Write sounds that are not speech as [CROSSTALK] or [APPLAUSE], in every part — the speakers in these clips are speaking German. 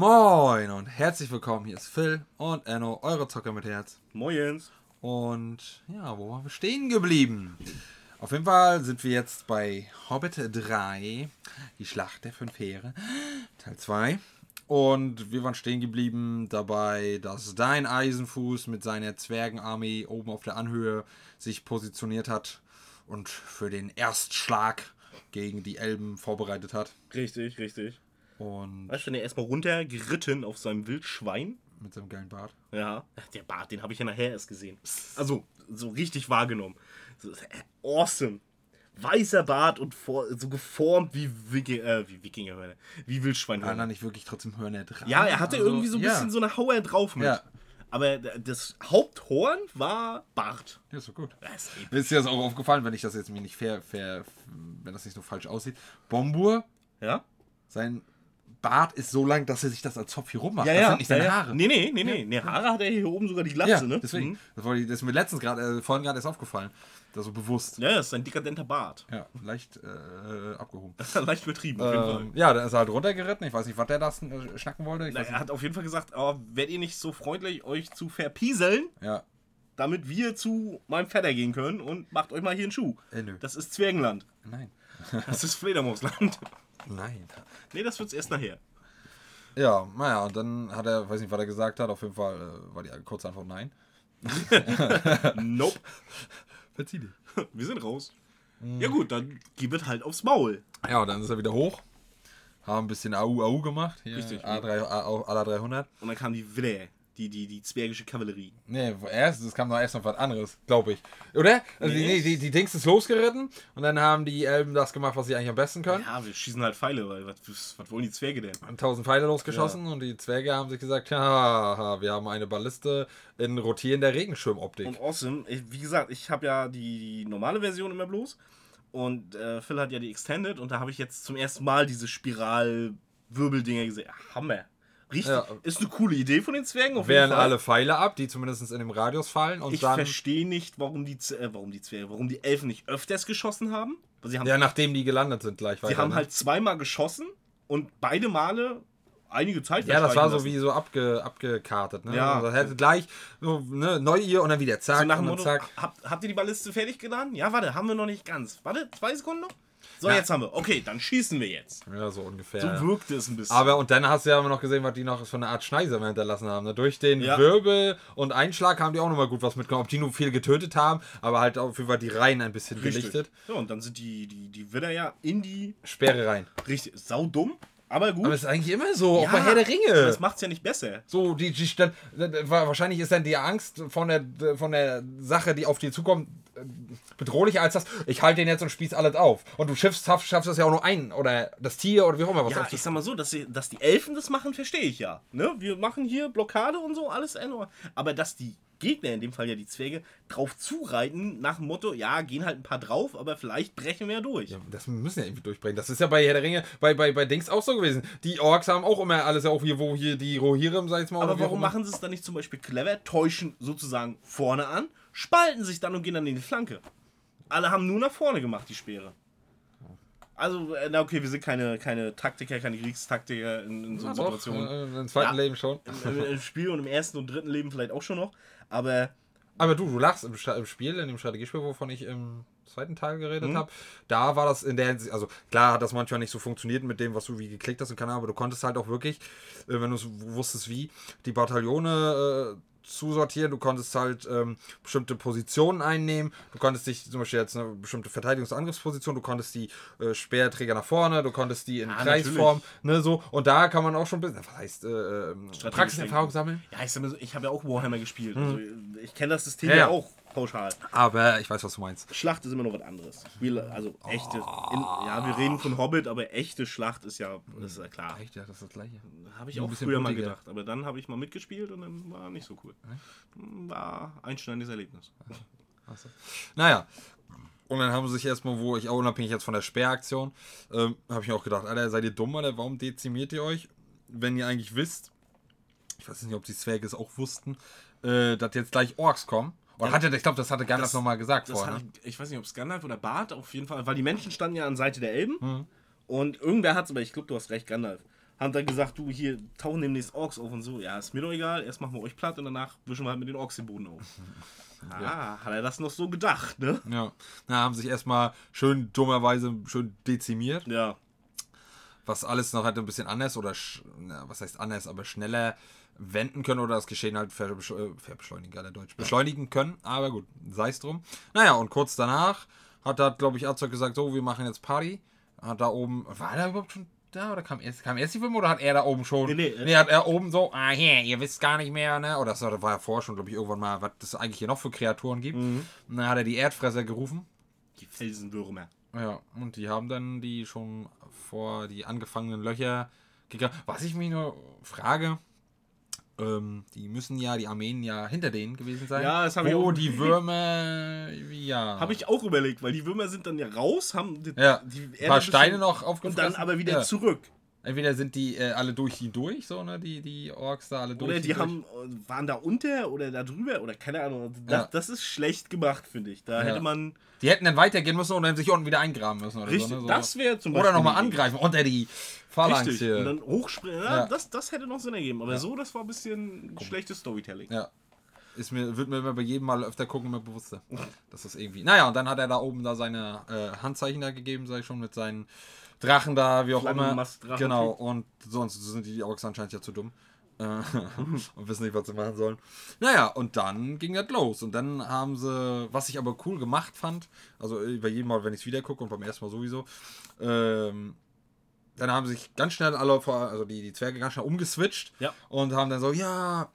Moin und herzlich willkommen. Hier ist Phil und Enno, eure Zocker mit Herz. Moins. Und ja, wo waren wir stehen geblieben? Auf jeden Fall sind wir jetzt bei Hobbit 3, die Schlacht der fünf Heere, Teil 2. Und wir waren stehen geblieben dabei, dass dein Eisenfuß mit seiner Zwergenarmee oben auf der Anhöhe sich positioniert hat und für den Erstschlag gegen die Elben vorbereitet hat. Richtig, richtig. Und Weißt du, wenn er erstmal runtergeritten auf seinem Wildschwein. mit seinem geilen Bart. Ja. Der Bart, den habe ich ja nachher erst gesehen. Also, so richtig wahrgenommen. Äh, awesome. Weißer Bart und vor, so geformt wie, Wiki, äh, wie Wikingerhörner. Wie Wildschwein. War da nicht wirklich trotzdem Hörner dran? Ja, er hatte Also, irgendwie so ein ja. bisschen so eine Hauer drauf mit. Ja. Aber das Haupthorn war Bart. Ja, ist doch gut. Das ist dir das auch aufgefallen, wenn ich das jetzt mir nicht fair, fair, wenn das nicht so falsch aussieht. Bombur, Ja? sein Bart ist so lang, dass er sich das als Zopf hier rummacht. Ja, das ja. sind nicht seine ja. Haare. Nee, nee, nee, nee. Nee, Haare hat er hier oben sogar die Glatze, ja, ne? deswegen. Mhm. Das, war, das ist mir letztens gerade, äh, vorhin gerade erst aufgefallen. Das so bewusst. Ja, das ist ein dekadenter Bart. Ja, leicht äh, abgehoben. [LAUGHS] Leicht übertrieben, auf jeden Fall. Ähm, ja, dann ist er halt runtergeritten. Ich weiß nicht, was der da äh, schnacken wollte. Ich Na, er hat auf jeden Fall gesagt, oh, werdet ihr nicht so freundlich, euch zu verpieseln, Ja, damit wir zu meinem Vetter gehen können und macht euch mal hier einen Schuh. äh. Das ist Zwergenland. Nein. Das ist Fledermausland. [LAUGHS] Nein. nee, das wird's erst nachher. Ja, naja, und dann hat er, weiß nicht, was er gesagt hat. Auf jeden Fall äh, war die kurze Antwort nein. [LAUGHS] Nope. Verzieh dich. Wir sind raus. Mhm. Ja gut, dann gib es halt aufs Maul. Ja, und dann ist er wieder hoch. Haben ein bisschen Au Au gemacht. Hier, Richtig. A3, A, A, 300. Und dann kam die Widder, die, die, die zwergische Kavallerie. Nee, erst, es kam noch erst noch was anderes, glaube ich. Oder? Also die, Nee. nee, die, die Dings ist losgeritten und dann haben die Elben das gemacht, was sie eigentlich am besten können. Ja, wir schießen halt Pfeile, weil was, was, wollen die Zwerge denn? Haben tausend Pfeile losgeschossen und die Zwerge haben sich gesagt, ja, wir haben eine Balliste in rotierender Regenschirmoptik. Und awesome, wie gesagt, ich habe ja die, die normale Version immer bloß. Und äh, Phil hat ja die Extended und da habe ich jetzt zum ersten Mal diese Spiral-Wirbeldinger gesehen. Hammer. Richtig. Ja. Ist eine coole Idee von den Zwergen. Auf Fall. alle Pfeile ab, die zumindest in dem Radius fallen und Ich verstehe nicht, warum die, Z- äh, warum die Zwerge, warum die Elfen nicht öfters geschossen haben. Sie haben, Ja, nachdem die gelandet sind gleich sie weiter. haben ne? halt zweimal geschossen und beide Male einige Zeit Ja, das war so verstreichen wie so abge, abgekartet, ne? Ja. Also hätte gleich so, ne, neu hier und dann wieder zack So nach dem Motto, zack. habt, habt ihr die Balliste fertig geladen? Ja, warte, haben wir noch nicht ganz. Warte, zwei Sekunden noch? So, Ja. jetzt haben wir. Okay, dann schießen wir jetzt. Ja, so ungefähr. So ja. wirkte es ein bisschen. Aber und dann hast du ja noch gesehen, was die noch für eine Art Schneiser hinterlassen haben. Ne? Durch den Ja. Wirbel und Einschlag haben die auch nochmal gut was mitgenommen. Ob die nur viel getötet haben, aber halt auf jeden Fall die Reihen ein bisschen gelichtet. Ja, und dann sind die, die, die Widder ja in die. Sperre rein. Richtig, saudumm, aber gut. Aber das ist eigentlich immer so, auch Ja, bei Herr der Ringe. Das macht's ja nicht besser. So, die, die dann, wahrscheinlich ist dann die Angst von der, von der Sache, die auf die zukommt, bedrohlicher als das. Ich halte den jetzt und spieß alles auf. Und du schaffst, schaffst, das ja auch nur ein oder das Tier oder wie auch immer was Ja, auf ich sag mal so, dass, dass die Elfen das machen, verstehe ich ja. Ne? Wir machen hier Blockade und so, alles in Ordnung. Aber dass die Gegner, in dem Fall ja die Zwerge, drauf zureiten, nach dem Motto, ja, gehen halt ein paar drauf, aber vielleicht brechen wir ja durch. Ja, das müssen ja irgendwie durchbringen. Das ist ja bei Herr der Ringe, bei, bei, bei Dings auch so gewesen. Die Orks haben auch immer alles ja auch hier, wo hier die Rohirrim, sag ich mal. Aber warum machen sie es dann nicht zum Beispiel clever, täuschen sozusagen vorne an, spalten sich dann und gehen dann in die Flanke? Alle haben nur nach vorne gemacht, die Speere. Also, äh, na okay, wir sind keine, keine Taktiker, keine Kriegstaktiker in, in so Ja, einer doch, Situation. äh, Im zweiten Ja. Leben schon. Im, Im Spiel und im ersten und dritten Leben vielleicht auch schon noch. Aber Aber du, du lachst im, im Spiel, in dem Strategiespiel, wovon ich im zweiten Teil geredet Mhm. habe, da war das in der Hinsicht, also klar hat das manchmal nicht so funktioniert mit dem, was du wie geklickt hast und keine Ahnung, aber du konntest halt auch wirklich, äh, wenn du es wusstest wie, die Bataillone zusortieren, du konntest halt ähm, bestimmte Positionen einnehmen, du konntest dich zum Beispiel jetzt eine bestimmte Verteidigungs- und Angriffsposition, du konntest die äh, Speerträger nach vorne, du konntest die in Ja, Kreisform, ne, so, und da kann man auch schon ein bisschen, was heißt, äh, ähm, Praxiserfahrung sammeln. ja, ich, ich habe ja auch Warhammer gespielt. Also, ich kenne das System ja, ja. auch pauschal. Aber ich weiß, was du meinst. Schlacht ist immer noch was anderes. Wir, also echte. In, ja, wir reden von Hobbit, aber echte Schlacht ist ja, ist ja klar. Echt, ja, das ist das gleiche. Habe ich Nur auch früher mal blutiger. gedacht. Aber dann habe ich mal mitgespielt und dann war nicht so cool. War einschneidendes Erlebnis. Naja. Und dann haben sie sich erstmal, wo ich auch unabhängig jetzt von der Sperraktion, ähm, habe ich mir auch gedacht, Alter, seid ihr dumm, Alter, warum dezimiert ihr euch, wenn ihr eigentlich wisst, ich weiß nicht, ob die Zwerge es auch wussten, äh, dass jetzt gleich Orks kommen. Oder hatte, ich glaube, das hatte Gandalf nochmal gesagt vorher. Ne? ich weiß nicht, ob es Gandalf oder Bart, auf jeden Fall, weil die Menschen standen ja an Seite der Elben Mhm. und irgendwer hat es, aber ich glaube, du hast recht, Gandalf, hat dann gesagt, du, hier tauchen demnächst Orks auf und so. Ja, ist mir doch egal, erst machen wir euch platt und danach wischen wir halt mit den Orks den Boden auf. [LAUGHS] Ah, hat er das noch so gedacht, ne? Ja. Na, haben sich erstmal schön dummerweise schön dezimiert. Ja. Was alles noch halt ein bisschen anders oder na, was heißt anders, aber schneller wenden können oder das Geschehen halt äh, verbeschleunigen, alle Deutsch, beschleunigen können. Aber gut, sei es drum. Naja, und kurz danach hat da, glaube ich, Azog gesagt, so, wir machen jetzt Party. Hat da oben, war er überhaupt schon da oder kam erst, kam erst die Film oder hat er da oben schon? Nee, nee, nee hat er oben so, ah, hier, ihr wisst gar nicht mehr, ne? Oder das war ja vorher schon, glaube ich, irgendwann mal, was es eigentlich hier noch für Kreaturen gibt. Und dann hat er die Erdfresser gerufen. Die Felsenwürmer. Ja, und die haben dann die schon vor die angefangenen Löcher gegangen. Was ich mich nur frage, ähm, die müssen ja, die Armeen ja hinter denen gewesen sein. Ja, das hab ich auch- die Würmer, [LAUGHS] ja. Habe ich auch überlegt, weil die Würmer sind dann ja raus, haben die, ja, die ein paar Steine noch und aufgefressen. dann aber wieder ja. zurück. Entweder sind die äh, alle durch die durch, so, ne, die, die Orks da alle durch Oder die durch. haben, äh, waren da unter oder da drüber oder keine Ahnung. Das, Ja. das ist schlecht gemacht, finde ich. Da hätte man. Die hätten dann weitergehen müssen und dann sich unten wieder eingraben müssen. Oder Richtig, so, ne, so. das wäre zum Oder Beispiel nochmal eine Idee. angreifen unter die Phalanx hier. Und dann hochspringen. Ja, Ja. Das, das hätte noch Sinn ergeben. Aber so, das war ein bisschen schlechtes Storytelling. Ja. Ist mir, wird mir immer bei jedem Mal öfter gucken immer bewusster. Das ist irgendwie. Naja, und dann hat er da oben da seine äh, Handzeichen da gegeben, sag ich schon, mit seinen Drachen da, wie auch immer. Genau, und sonst sind die Orks anscheinend ja zu dumm. Äh, [LAUGHS] und wissen nicht, was sie machen sollen. Naja, und dann ging das los. Und dann haben sie, was ich aber cool gemacht fand, also bei jedem Mal, wenn ich es wieder gucke und beim ersten Mal sowieso, ähm, dann haben sich ganz schnell alle, vor- also die, die Zwerge ganz schnell umgeswitcht Ja. und haben dann so, ja,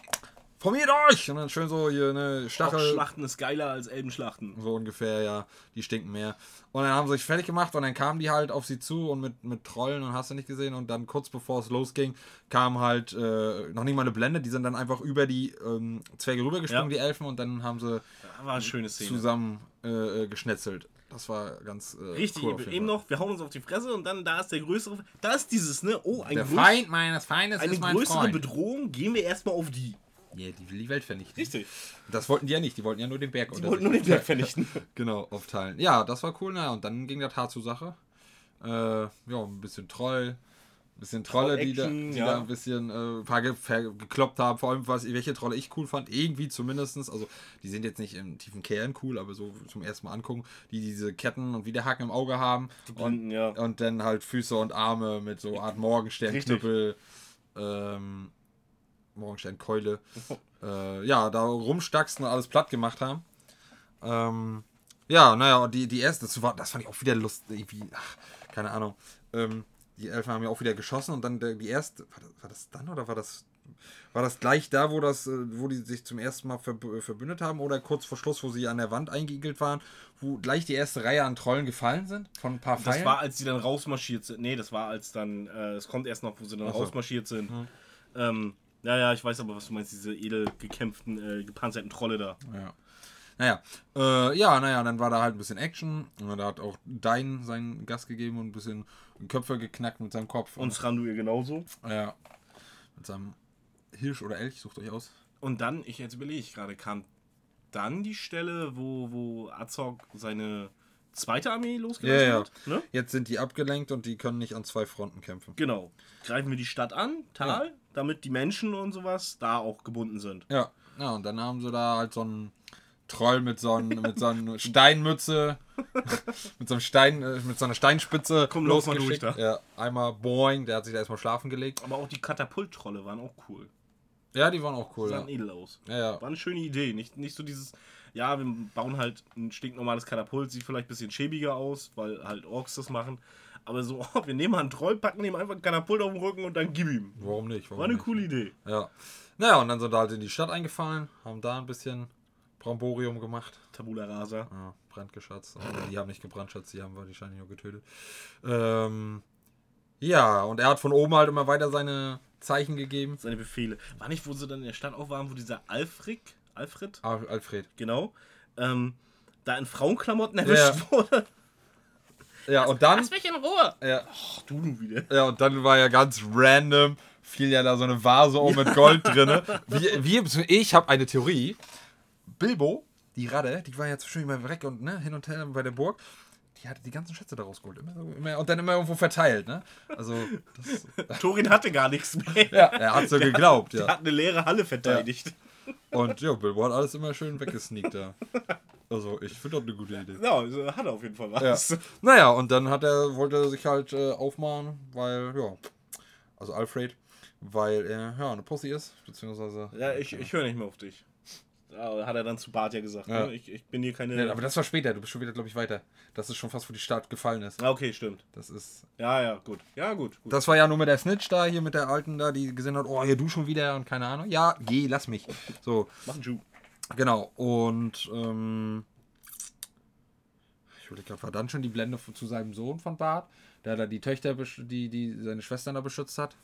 formiert euch! Und dann schön so hier eine Stachel, Schlachten ist geiler als Elbenschlachten. so ungefähr, ja, die stinken mehr. Und dann haben sie sich fertig gemacht und dann kamen die halt auf sie zu und mit, mit Trollen und hast du nicht gesehen. Und dann kurz bevor es losging, kam halt äh, noch nicht mal eine Blende. Die sind dann einfach über die ähm, Zwerge rübergesprungen, Ja. die Elfen, und dann haben sie war schöne Szene. zusammen äh, äh, geschnetzelt. Das war ganz äh, Richtig, cool eben noch, wir hauen uns auf die Fresse und dann da ist der größere. Da ist dieses, ne? Oh, ein Der Feind meines Feindes eine ist mein größere Freund. Bedrohung, gehen wir erstmal auf die. Ja, die will die Welt vernichten. Richtig. Das wollten die ja nicht, die wollten ja nur den Berg Die wollten nur den Berg vernichten. [LAUGHS] Genau, aufteilen. Ja, das war cool. Na, und dann ging das hart zur Sache. Äh, ja, ein bisschen Troll. Ein bisschen Trolle, die, da, die ja. da ein bisschen äh, paar ge gekloppt haben. Vor allem, was, welche Trolle ich cool fand. Irgendwie zumindestens. Also, die sind jetzt nicht im tiefen Kern cool, aber so zum ersten Mal angucken. Die diese Ketten und Widerhaken im Auge haben. Blinden, und, ja. und dann halt Füße und Arme mit so Art Morgensternknüppel. Ähm, Morgensternkeule. [LAUGHS] äh, ja, da rumstaxten und alles platt gemacht haben. Ähm, ja, naja, die, die erste, das, war, das fand ich auch wieder lustig. Irgendwie, ach, keine Ahnung. Ähm, die Elfen haben ja auch wieder geschossen und dann der, die erste, war das, war das dann oder war das, war das gleich da, wo das, äh, wo die sich zum ersten Mal verb äh, verbündet haben oder kurz vor Schluss, wo sie an der Wand eingeigelt waren, wo gleich die erste Reihe an Trollen gefallen sind von ein paar Pfeilen? Das war, als die dann rausmarschiert sind. Nee, das war, als dann. äh, Es kommt erst noch, wo sie dann so. rausmarschiert sind. Ähm, ja, ja, ich weiß aber, was du meinst, diese edel gekämpften, äh, gepanzerten Trolle da. Ja. Naja, äh, ja, naja, dann war da halt ein bisschen Action. Und da hat auch Dein seinen Gas gegeben und ein bisschen Köpfe geknackt mit seinem Kopf. Und Thranduil genauso. ja, mit seinem Hirsch oder Elch, sucht euch aus. Und dann, ich jetzt überlege ich gerade, kam dann die Stelle, wo, wo Azog seine zweite Armee Ja, losgelassen ja. hat. Ne? Jetzt sind die abgelenkt und die können nicht an zwei Fronten kämpfen. Genau. Greifen wir die Stadt an, Tal, Ja. Damit die Menschen und sowas da auch gebunden sind. Ja, ja, und dann haben sie da halt so einen Troll mit so, einem, mit so einer [LAUGHS] Steinmütze, mit so einem Stein, äh, mit so einer Steinspitze Komm, lauf mal durch Ja, einmal boing, der hat sich da erstmal schlafen gelegt. Aber auch die Katapulttrolle waren auch cool. Ja, die waren auch cool. Sahen Ja. edel aus. Ja, ja. War eine schöne Idee. Nicht, nicht so dieses, ja, wir bauen halt ein stinknormales Katapult, sieht vielleicht ein bisschen schäbiger aus, weil halt Orks das machen. Aber so, oh, [LAUGHS] wir nehmen mal einen Troll, packen ihm einfach ein Katapult auf den Rücken und dann gib ihm. Warum nicht? Warum War eine nicht? coole Idee. Ja. Naja, und dann sind wir halt in die Stadt eingefallen, haben da ein bisschen Bramborium gemacht. Tabula rasa. Ja, brandgeschatzt. Aber die haben nicht gebrandschatzt, die haben wahrscheinlich nur getötet. Ähm, ja, und er hat von oben halt immer weiter seine Zeichen gegeben. Seine Befehle. War nicht, wo sie dann in der Stadt auch waren, wo dieser Alfred, Alfred, Al- Alfred. genau, ähm, da in Frauenklamotten erwischt Ja. wurde. Ja, und dann. Lass mich in Ruhe. Ja, Ach, du nun wieder. ja, und dann war ja ganz random, fiel ja da so eine Vase um mit Gold [LAUGHS] drin. Wie, wie, ich habe eine Theorie. Bilbo, die Radde, die war ja zwischendurch immer weg und ne, hin und her bei der Burg. Die hatte die ganzen Schätze daraus geholt. Immer, so- immer, und dann immer irgendwo verteilt, ne? Also, das, [LAUGHS] Torin hatte gar nichts mehr. ja, er hat so geglaubt, Er ja. hat eine leere Halle verteidigt. Und ja, Bilbo hat alles immer schön weggesneakt da. Also, ich finde das eine gute Idee. Ja, also hat er auf jeden Fall Ja. was. Naja, und dann hat er, wollte er sich halt äh, aufmachen, weil, ja, also Alfred, weil er, ja, eine Pussy ist, beziehungsweise. Ja, ich, ich höre nicht mehr auf dich. Ja, hat er dann zu Bart ja gesagt. Ja. Ne? Ich, ich bin hier keine. Ja, aber das war später, du bist schon wieder, glaube ich, weiter. Das ist schon fast, wo die Stadt gefallen ist. ah, okay, stimmt. Das ist. Ja, ja, gut. Ja, gut. gut. Das war ja nur mit der Snitch da, hier mit der Alten da, die gesehen hat, oh, hier du schon wieder und keine Ahnung. Ja, geh, lass mich. So, Mach einen genau. Und, ähm. Ich überlege gerade, war dann schon die Blende zu seinem Sohn von Bart, der da die Töchter, die, die seine Schwestern da beschützt hat.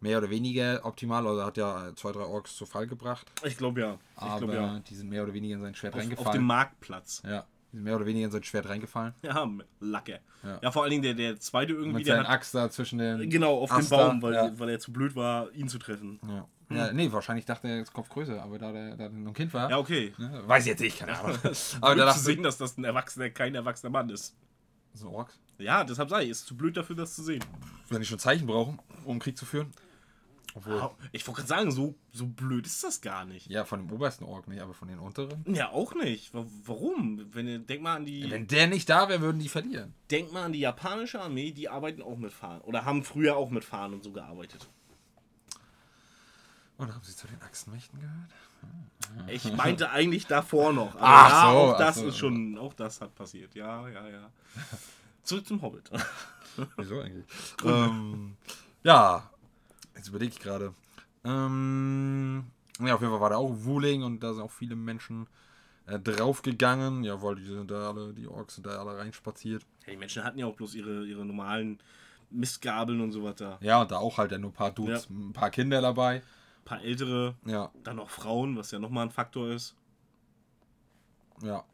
Mehr oder weniger optimal, also hat ja zwei, drei Orks zu Fall gebracht. Ich glaube ja. Ich Aber glaube ja. die sind mehr oder weniger in sein Schwert Auf, auf dem reingefallen. Marktplatz. ja, die sind mehr oder weniger in sein Schwert reingefallen. Ja, Lacke. Ja. Ja. vor allen Dingen der, der zweite irgendwie, Mit der seinen Axt da zwischen den. genau, auf dem Baum, weil, ja. weil er zu blöd war, ihn zu treffen. Ja. ja, nee, wahrscheinlich dachte er, jetzt Kopf größer, aber da der, da ein Kind war. Ja, okay. ne, weiß ich jetzt nicht, keine Ahnung. [LAUGHS] aber da da dachte sehen, dass das ein Erwachsener, kein erwachsener Mann ist. so Orks. Ja, deshalb sei ich, ist zu blöd dafür, das zu sehen. Wenn die schon Zeichen brauchen, um Krieg zu führen. Obwohl. Ich wollte gerade sagen, so, so blöd ist das gar nicht. Ja, von dem obersten Ork nicht, aber von den unteren. Ja, auch nicht. Wa- Warum? Wenn denk mal an die, Wenn der nicht da wäre, würden die verlieren. denk mal an die japanische Armee, die arbeiten auch mit Fahnen. Oder haben früher auch mit Fahnen und so gearbeitet. Und haben sie zu den Achsenmächten gehört? Ich [LAUGHS] meinte eigentlich davor noch. Aber Ach ja, so, auch das so. ist schon, auch das hat passiert. Ja, ja, ja. [LAUGHS] Zurück zum Hobbit. Wieso eigentlich? [LAUGHS] ähm, ja, jetzt überlege ich gerade. Ähm, ja, auf jeden Fall war da auch Wuling und da sind auch viele Menschen äh, draufgegangen. Ja, weil die sind da alle, die Orks sind da alle reinspaziert. Ja, die Menschen hatten ja auch bloß ihre, ihre normalen Mistgabeln und so weiter. Ja, und da auch halt dann nur ein paar Dudes, ein paar Kinder dabei. Ein paar ältere, Ja, dann noch Frauen, was ja nochmal ein Faktor ist. ja.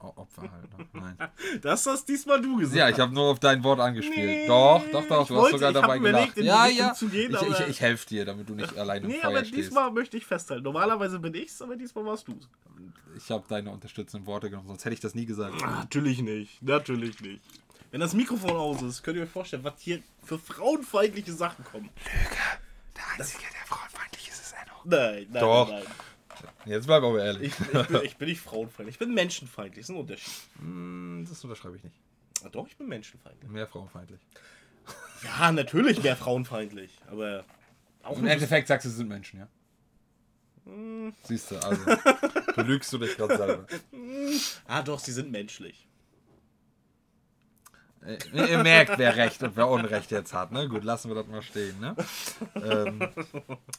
Opfer halt. Ne? Nein. [LAUGHS] Das hast diesmal du gesagt. Ja, ich habe nur auf dein Wort angespielt. Nee, doch, doch, doch, du wollte- hast sogar dabei die Ja, ja. zu gehen, ich ich, ich helfe dir, damit du nicht [LAUGHS] allein im Nee, Feuer aber stehst. diesmal möchte ich festhalten. Normalerweise bin ich's, aber diesmal warst du's. Ich habe deine unterstützenden Worte genommen, sonst hätte ich das nie gesagt. Natürlich nicht. Natürlich nicht. Wenn das Mikrofon aus ist, könnt ihr euch vorstellen, was hier für frauenfeindliche Sachen kommen. Der Einzige, der frauenfeindlich ist, ist Enno. Nein, nein, Doch. nein. Jetzt bleib aber ehrlich. Ich, ich, bin, ich bin nicht frauenfeindlich. Ich bin menschenfeindlich. Das ist ein Unterschied. Hm, das unterschreibe ich nicht. Ah, doch, ich bin menschenfeindlich. Mehr frauenfeindlich. Ja, natürlich wäre frauenfeindlich. Aber auch Im. Endeffekt sagst du, sind Menschen, ja? Siehst du, also. [LAUGHS] Du lügst du dich gerade selber. Ah, doch, sie sind menschlich. Äh, Ihr merkt, wer Recht und wer Unrecht jetzt hat, ne? Gut, lassen wir das mal stehen, ne? ähm,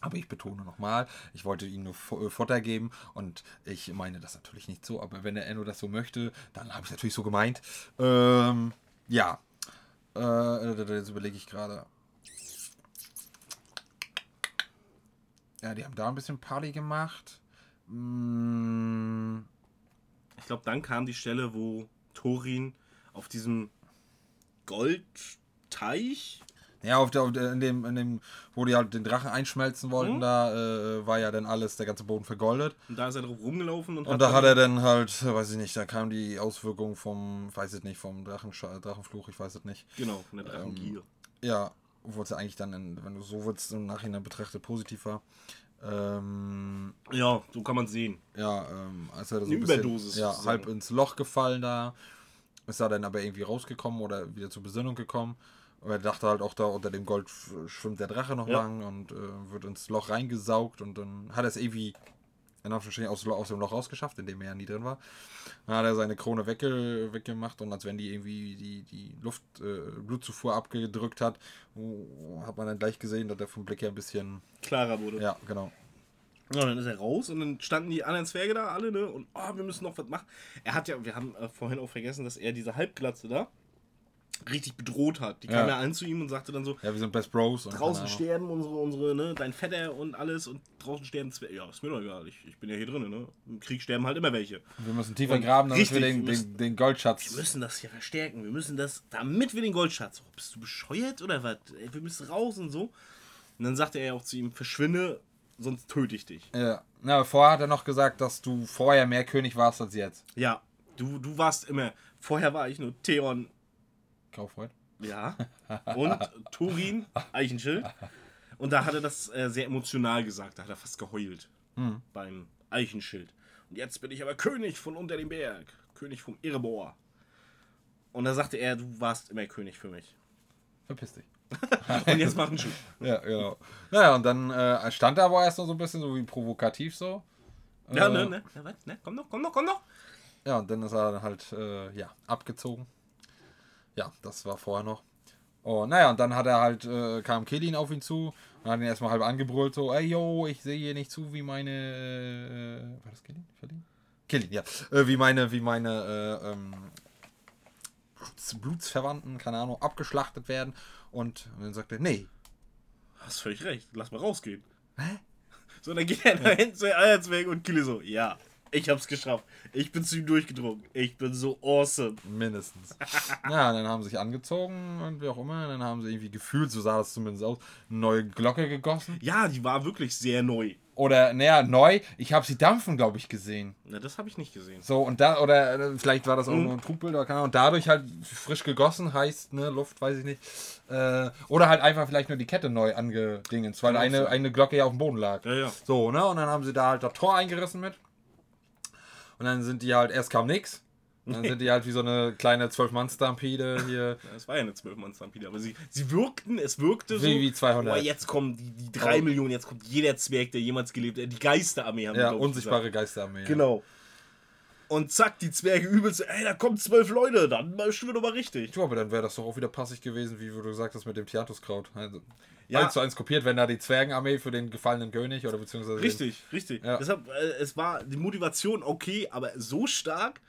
aber ich betone nochmal, ich wollte ihm nur äh, Futter geben und ich meine das natürlich nicht so, aber wenn der Enno das so möchte, dann habe ich natürlich so gemeint. Ähm, ja. Äh, jetzt überlege ich gerade. Ja, die haben da ein bisschen Party gemacht. Mm, Ich glaube, dann kam die Stelle, wo Thorin auf diesem Goldteich. Ja, auf der, auf der, in, dem, in dem, wo die halt den Drachen einschmelzen wollten, Mhm. da äh, war ja dann alles, der ganze Boden vergoldet. Und da ist er drauf rumgelaufen und, Und da hat er dann halt, weiß ich nicht, da kam die Auswirkung vom, weiß ich nicht, vom Drachenscha Drachenfluch, ich weiß es nicht. Genau, von der Drachengier. Ja, obwohl es ja eigentlich dann, in, wenn du so willst, im Nachhinein betrachtet, positiv war. Ähm, Ja, so kann man sehen. ja, ähm, als er so ein bisschen, Überdosis ja, halb ins Loch gefallen da. Ist er dann aber irgendwie rausgekommen oder wieder zur Besinnung gekommen. Aber er dachte halt auch da unter dem Gold sch- schwimmt der Drache noch Ja. lang und äh, wird ins Loch reingesaugt und dann hat er es irgendwie in Anführungsstrichen aus, aus dem Loch rausgeschafft, in dem er ja nie drin war. Dann hat er seine Krone wegge weggemacht und als wenn die irgendwie die, die Luft, äh, Blutzufuhr abgedrückt hat, oh, hat man dann gleich gesehen, dass er vom Blick her ein bisschen Klarer wurde. ja, genau. Ja, dann ist er raus und dann standen die anderen Zwerge da alle, ne? Und oh, wir müssen noch was machen. Er hat ja, wir haben äh, vorhin auch vergessen, dass er diese Halbglatze da richtig bedroht hat. Die kam Ja. ja an zu ihm und sagte dann so, Ja, wir sind Best Bros. Draußen sterben unsere, unsere, ne, dein Vetter und alles und draußen sterben Zwerge. Ja, ist mir doch egal, ich, ich bin ja hier drin, ne? Im Krieg sterben halt immer welche. Wir müssen tiefer Und graben, damit richtig, wir den, müssen- den, den Goldschatz. Wir müssen das hier verstärken, wir müssen das, damit wir den Goldschatz. Oh, bist du bescheuert oder was? Wir müssen raus und so. Und dann sagte er ja auch zu ihm, verschwinde, sonst töte ich dich. Ja. Na, vorher hat er noch gesagt, dass du vorher mehr König warst als jetzt. Ja, du, du warst immer, vorher war ich nur Theon Kaufreut. Ja. Und Turin, Eichenschild. Und da hat er das äh, sehr emotional gesagt. Da hat er fast geheult. Beim Eichenschild. Und jetzt bin ich aber König von unter dem Berg. König vom Irrebohr. Und da sagte er, du warst immer König für mich. Verpiss dich. [LAUGHS] Und jetzt machen Schuh. [LAUGHS] Ja, genau. Naja, und dann äh, stand er aber erst noch so ein bisschen so wie provokativ so. Ja, Äh, ne, ne, ne, was, ne, komm noch, komm noch, komm noch. Ja, und dann ist er halt, äh, ja, abgezogen. Ja, das war vorher noch. Oh, naja, und dann hat er halt, äh, kam Killin auf ihn zu und hat ihn erstmal halb angebrüllt, so, ey, yo, ich sehe hier nicht zu, wie meine, äh, war das Killin? Killin? Killin, ja. Äh, wie meine, wie meine, äh, ähm, Bluts, Blutsverwandten, keine Ahnung, abgeschlachtet werden. Und, dann sagt er, nee. Hast völlig recht, lass mal rausgehen. Hä? So, dann geht er dahin zu Eierzwerg und Kille so, ja, ich hab's geschafft. Ich bin zu ihm durchgedrungen. Ich bin so awesome. Mindestens. [LAUGHS] ja, dann haben sie sich angezogen und wie auch immer. Dann haben sie irgendwie gefühlt, so sah das zumindest aus, eine neue Glocke gegossen. Ja, die war wirklich sehr neu. Oder, naja, neu. Ich habe sie dampfen, glaube ich, gesehen. Na, das habe ich nicht gesehen. So, und da, oder äh, vielleicht war das auch Mhm. nur ein Trugbild oder keine Ahnung. Und dadurch halt frisch gegossen heißt, ne, Luft, weiß ich nicht. Äh, oder halt einfach vielleicht nur die Kette neu angedingens, weil auch eine, eine Glocke ja auf dem Boden lag. Ja, ja. So, ne, und dann haben sie da halt das Tor eingerissen mit. Und dann sind die halt, erst kam nix. Und dann sind die halt wie so eine kleine Zwölf-Mann-Stampede hier. [LAUGHS] Ja, Es war ja eine 12 mann stampede aber sie, sie wirkten, es wirkte so. Wie- wie 200. Boah, jetzt kommen die, die 3 Oh. Millionen, jetzt kommt jeder Zwerg, der jemals gelebt hat. Die Geisterarmee haben die, Ja, unsichtbare Geisterarmee. gesagt. Genau. Und zack, die Zwerge übelst, ey, da kommen zwölf Leute, dann stimmt aber richtig. Ja, aber dann wäre das doch auch wieder passig gewesen, wie du gesagt hast mit dem Theatuskraut. Also, Ja. eins zu eins kopiert, wenn da die Zwergenarmee für den gefallenen König oder beziehungsweise. den- Richtig, richtig. Ja. Deshalb, äh, es war die Motivation okay, aber so stark.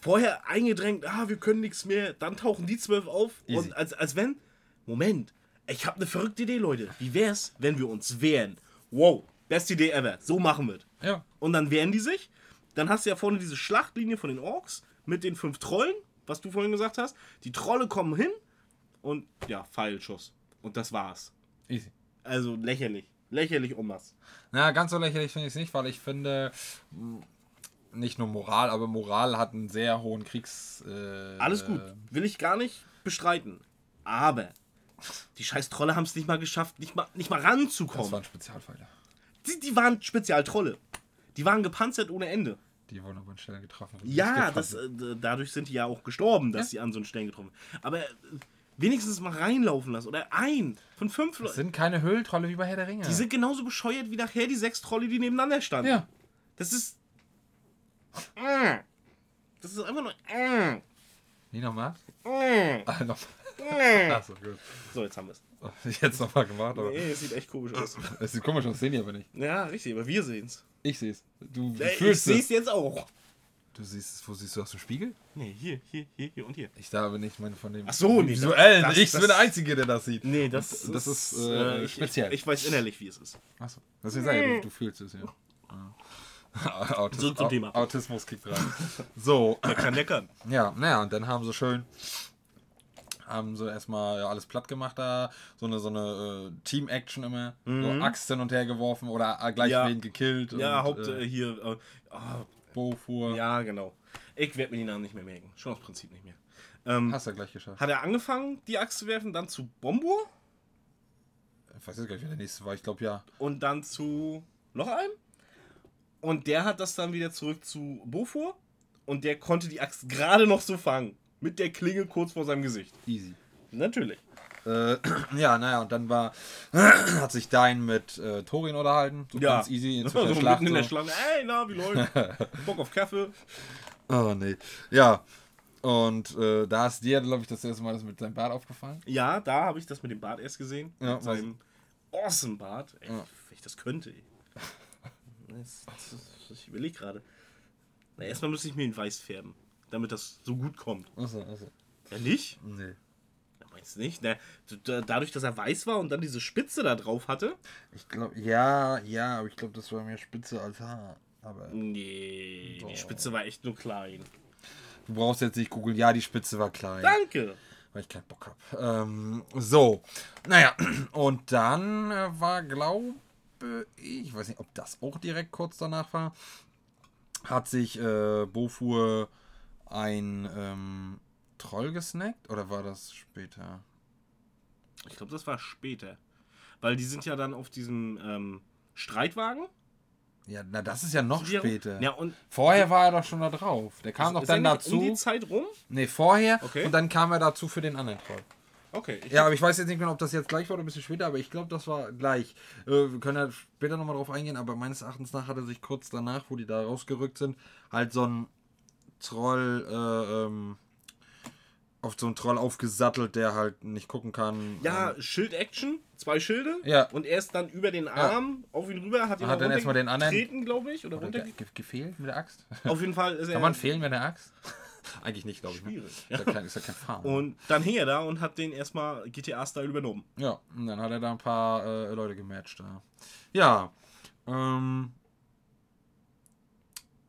Vorher eingedrängt, ah, wir können nichts mehr. Dann tauchen die zwölf auf. Easy. Und als, als wenn, Moment, ich habe eine verrückte Idee, Leute. Wie wär's, wenn wir uns wehren? Wow, beste Idee ever. So machen wir es. Ja. Und dann wehren die sich. Dann hast du ja vorne diese Schlachtlinie von den Orks mit den fünf Trollen, was du vorhin gesagt hast. Die Trolle kommen hin und ja, Pfeilschuss. Und das war's. Easy. Also lächerlich. Lächerlich um was. Na, ganz so lächerlich finde ich es nicht, weil ich finde, mh, nicht nur Moral, aber Moral hat einen sehr hohen Kriegs. Äh, Alles gut, will ich gar nicht bestreiten. Aber die scheiß Trolle haben es nicht mal geschafft, nicht mal, nicht mal Das ranzukommen. waren Spezialpfeile. Die, die waren Spezialtrolle. Die waren gepanzert ohne Ende. Die wurden aber an Stellen getroffen. sie Ja, das, äh, dadurch sind die ja auch gestorben, dass sie an so einen Stellen getroffen. Aber äh, wenigstens mal reinlaufen lassen. Oder ein von fünf Das Leuten. sind keine Höhlentrolle wie bei Herr der Ringe. Die sind genauso bescheuert wie nachher die sechs Trolle, die nebeneinander standen. ja. Das ist. Das ist einfach nur. mm. Nie nochmal? Mm. Achso, gut. So, jetzt haben wir es. [LAUGHS] Jetzt nochmal gemacht, aber. Nee, es sieht echt komisch aus. [LAUGHS] Es sieht komisch aus, sehen die aber nicht. Ja, richtig, aber wir sehen's. Ich sehe es. Du, du Äh, Ich fühlst sehe es. es jetzt auch. Du siehst es, wo siehst du aus dem Spiegel? Nee, hier, hier, hier, hier und hier. Ich da aber nicht, meine von dem. Ach so, nee, Visuell. das- ich das- bin der Einzige, der das sieht. Nee, das, Das ist, äh, ich, speziell. Ich, ich weiß innerlich, wie es ist. Achso. Das ist ja, du, du fühlst es, ja. [LAUGHS] Ah. Autis Zurück zum Thema. Autismus kickt rein. So, Der kann kann. ja, naja, und dann haben sie schön, haben sie erstmal ja, alles platt gemacht da, so eine, so eine äh, Team-Action immer, so Axt hin und her geworfen oder äh, gleich Mhm. Ja. wen gekillt. Ja, und, Haupt äh, äh, hier. Äh, ah, Bowfuhr. ja, genau. Ich werde mir die Namen nicht mehr merken. Schon aus Prinzip nicht mehr. Ähm, Hast du gleich geschafft. hat er angefangen, die Axt zu werfen, dann zu Bombur Ich weiß jetzt gar nicht, wer der nächste war. Ich glaube, ja. und dann zu noch einem. Und der hat das dann wieder zurück zu Bofur. Und der konnte die Axt gerade noch so fangen. Mit der Klinge kurz vor seinem Gesicht. Easy. Natürlich. Äh, [CLEARS THROAT] ja, naja, und dann war, [CLEARS THROAT] hat sich Dein mit äh, Thorin unterhalten. So ganz easy [LAUGHS] so in der mitten Schlacht. in der so. Schlacht. Ey, na, wie läuft's? [LAUGHS] Bock auf Kaffee. Oh, nee. Ja. Und äh, da ist dir, glaube ich, das erste Mal das mit seinem Bart aufgefallen. Ja, da habe ich das mit dem Bart erst gesehen. Ja, mit seinem awesome Bart. Ey, Ja. Wenn ich das könnte. Ey. [LAUGHS] Das, das, das, ich überlege gerade. Na, erstmal müsste ich mir ihn weiß färben, damit das so gut kommt. Achso, achso. Ja, nicht? Nee. Ja, meinst du nicht? Na, dadurch, dass er weiß war und dann diese Spitze da drauf hatte. Ich glaube, ja, ja, aber ich glaube, das war mehr Spitze als Haar. Aber Nee, die Spitze war echt nur klein. du brauchst jetzt nicht googeln, ja, die Spitze war klein. Danke! weil ich keinen Bock habe. Ähm, so, naja, [CLEARS THROAT] und dann äh, war, glaube ich, ich weiß nicht, ob das auch direkt kurz danach war, hat sich äh, Bofur ein ähm, Troll gesnackt oder war das später? Ich glaube, das war später. Weil die sind ja dann auf diesem ähm, Streitwagen. Ja, na, das ist ja noch die später. Ja, und Vorher war er doch schon da drauf. Der kam doch ist dann er dazu. um die Zeit rum? nee, vorher. Okay. Und dann kam er dazu für den anderen Troll. Okay. Ich Ja, aber ich weiß jetzt nicht genau, ob das jetzt gleich war oder ein bisschen später, aber ich glaube, das war gleich. Äh, wir können ja später nochmal drauf eingehen, aber meines Erachtens nach hat er sich kurz danach, wo die da rausgerückt sind, halt so ein Troll, äh, ähm, auf so einen Troll aufgesattelt, der halt nicht gucken kann. Ja, Schild-Action, zwei Schilde. Ja. Und er ist dann über den Arm auf ihn rüber, hat ihn Hat dann erstmal den anderen- Treten, glaube ich, oder Oder runter. ge ge gefehlt mit der Axt? Auf jeden Fall ist er. Kann man fehlen mit der Axt? [LAUGHS] Eigentlich nicht, glaube ich. Ne? Schwierig. Ist, ja kein, ist ja kein Farm. Und dann hing er da und hat den erstmal GTA-Style übernommen. Ja, und dann hat er da ein paar äh, Leute gematcht. Da. Ja. Ähm,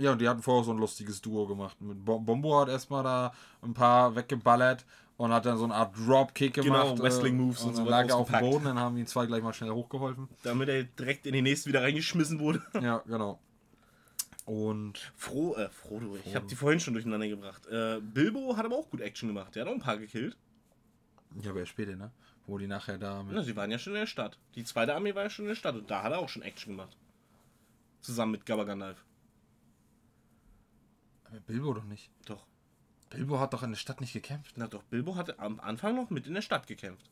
ja, und die hatten vorher so ein lustiges Duo gemacht. Mit Bom Bombo hat erstmal da ein paar weggeballert und hat dann so eine Art Dropkick Genau, gemacht. Wrestling-Moves und, und so lag er auf dem. Boden, dann haben ihn zwei gleich mal schnell hochgeholfen. Damit er direkt in den nächsten wieder reingeschmissen wurde. [LAUGHS] ja, genau. Und Fro äh, Frodo, ich habe die vorhin schon durcheinander gebracht. Äh, Bilbo hat aber auch gut Action gemacht. Der hat auch ein paar gekillt. ja, aber erst später, ne? Wo die nachher da mit. Ja, sie waren ja schon in der Stadt. Die zweite Armee war ja schon in der Stadt und da hat er auch schon Action gemacht. Zusammen mit Gabba Gandalf. Aber Bilbo doch nicht. Doch. Bilbo hat doch in der Stadt nicht gekämpft. Na doch, Bilbo hatte am Anfang noch mit in der Stadt gekämpft.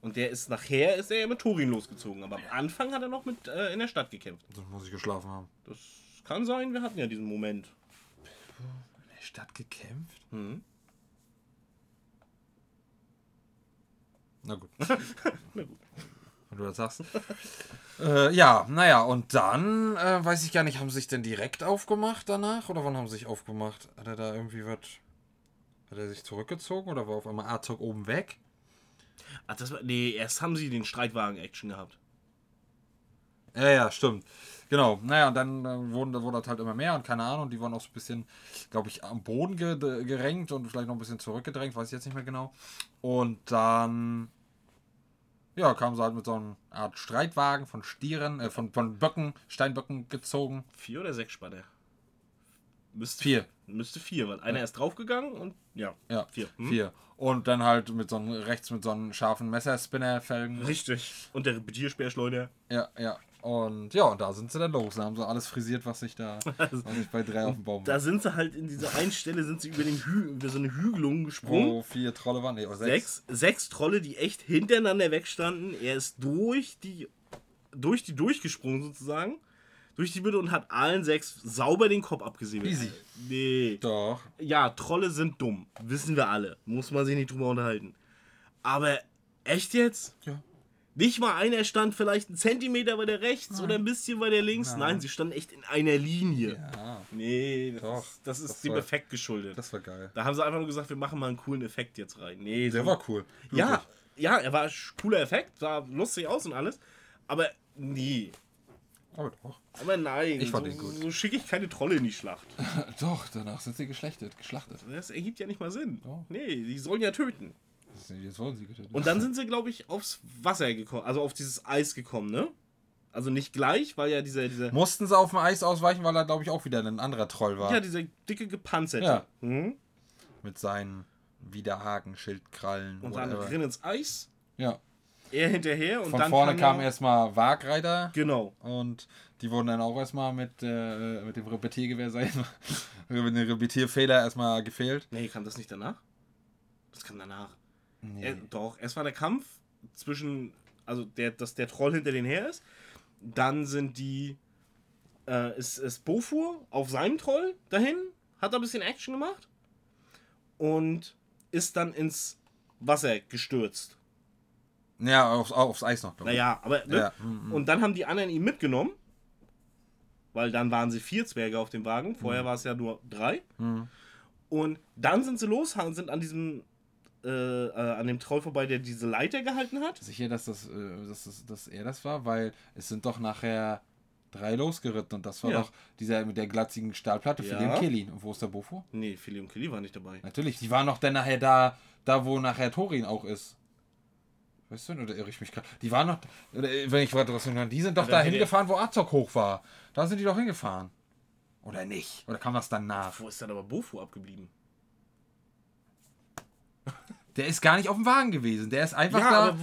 Und der ist nachher ist er ja mit Thorin losgezogen, aber am Anfang hat er noch mit äh, in der Stadt gekämpft. So muss ich geschlafen haben. Das kann sein, wir hatten ja diesen Moment. In der Stadt gekämpft? Mhm. Na gut. [LAUGHS] Na gut. Wenn du das sagst. [LAUGHS] äh, ja, naja, und dann, äh, weiß ich gar nicht, haben sie sich denn direkt aufgemacht danach? Oder wann haben sie sich aufgemacht? Hat er da irgendwie was. Hat er sich zurückgezogen oder war auf einmal Azog oben weg? Ach, das war. Nee, erst haben sie den Streitwagen-Action gehabt. Ja, ja, stimmt. Genau. Naja, und dann äh, wurden, da wurde das halt immer mehr und keine Ahnung, die waren auch so ein bisschen, glaube ich, am Boden ge gerenkt und vielleicht noch ein bisschen zurückgedrängt, weiß ich jetzt nicht mehr genau. Und dann, ja, kamen sie halt mit so einer Art Streitwagen von Stieren, äh, von, von Böcken, Steinböcken gezogen. Vier oder sechs Spanner? Müsste Vier. Müsste vier, weil einer ist draufgegangen und ja. Ja, Vier. Hm? Vier. Und dann halt mit so einem, rechts mit so einem scharfen Messerspinner-Felgen. Richtig. Und der Repetiersperrschleuder. Ja, ja. Und ja, und da sind sie dann los. Da haben sie alles frisiert, was sich da [LAUGHS] was sich bei drei auf dem Baum Da sind sie halt in dieser einen Stelle sind sie über, den Hü über so eine Hügelung gesprungen. Wo vier Trolle waren. Nee, oh, sechs. Sechs, sechs Trolle, die echt hintereinander wegstanden. Er ist durch die, durch die durchgesprungen sozusagen. Durch die Mitte und hat allen sechs sauber den Kopf abgesäbelt. Easy. Nee. Doch. Ja, Trolle sind dumm. Wissen wir alle. Muss man sich nicht drüber unterhalten. Aber echt jetzt? Ja. Nicht mal einer stand vielleicht einen Zentimeter weiter rechts oder ein bisschen weiter links. Nein, sie standen echt in einer Linie. Ja, Nee, das Doch, ist, das ist das dem war- Effekt geschuldet. das war geil. da haben sie einfach nur gesagt, wir machen mal einen coolen Effekt jetzt rein. Nee, Der so- war cool. ja, Wirklich. ja, er war ein cooler Effekt, sah lustig aus und alles. Aber nee. Aber doch. Aber nein, Ich fand so, ihn gut. so schicke ich keine Trolle in die Schlacht. [LAUGHS] Doch, danach sind sie geschlachtet. geschlachtet. Das ergibt ja nicht mal Sinn. Doch. Nee, die sollen ja töten. Jetzt wollen sie getötet. Und dann sind sie, glaube ich, aufs Wasser gekommen, also auf dieses Eis gekommen, ne? Also nicht gleich, weil ja dieser, dieser, Mussten sie auf dem Eis ausweichen, weil er, glaube ich, auch wieder ein anderer Troll war. ja, dieser dicke gepanzerte. Ja. Mhm. Mit seinen Widerhaken, Schildkrallen. Und dann rein ins Eis, Ja. er hinterher und Von dann vorne kam er- erstmal Wagreiter. Genau. Und die wurden dann auch erstmal mit, äh, mit dem Repetiergewehr, mal, [LAUGHS] mit dem Repetierfehler erstmal gefehlt. Nee, kam das nicht danach? Das kam danach. Nee. Er, doch, erst war der Kampf zwischen, also der, dass der Troll hinter denen her ist. Dann sind die, äh, ist, ist Bofur auf seinem Troll dahin, hat da ein bisschen Action gemacht und ist dann ins Wasser gestürzt. Ja, aufs, aufs Eis noch. glaub ich. Naja, aber, ne? Ja, mm, mm. Und dann haben die anderen ihn mitgenommen weil dann waren sie vier Zwerge auf dem Wagen. Vorher Mhm. war es ja nur drei. Und dann sind sie los, sind an diesem äh, äh, an dem Troll vorbei, der diese Leiter gehalten hat. Sicher, dass, das, äh, dass, das, dass er das war, weil es sind doch nachher drei losgeritten und das war Ja. doch dieser mit der glatzigen Stahlplatte für Ja. den Killin. Und wo ist der Bofo? Nee, Philly und Kelly waren nicht dabei. Natürlich, die waren doch dann nachher da, da wo nachher Thorin auch ist. Weißt du, oder irre ich mich gerade? Die waren noch, wenn ich warte, was kann, die sind doch da hingefahren, wo Azog hoch war. Da sind die doch hingefahren. Oder nicht? Oder kam das dann nach? Wo ist dann aber Bofu abgeblieben? Der ist gar nicht auf dem Wagen gewesen. Der ist einfach ja, da aber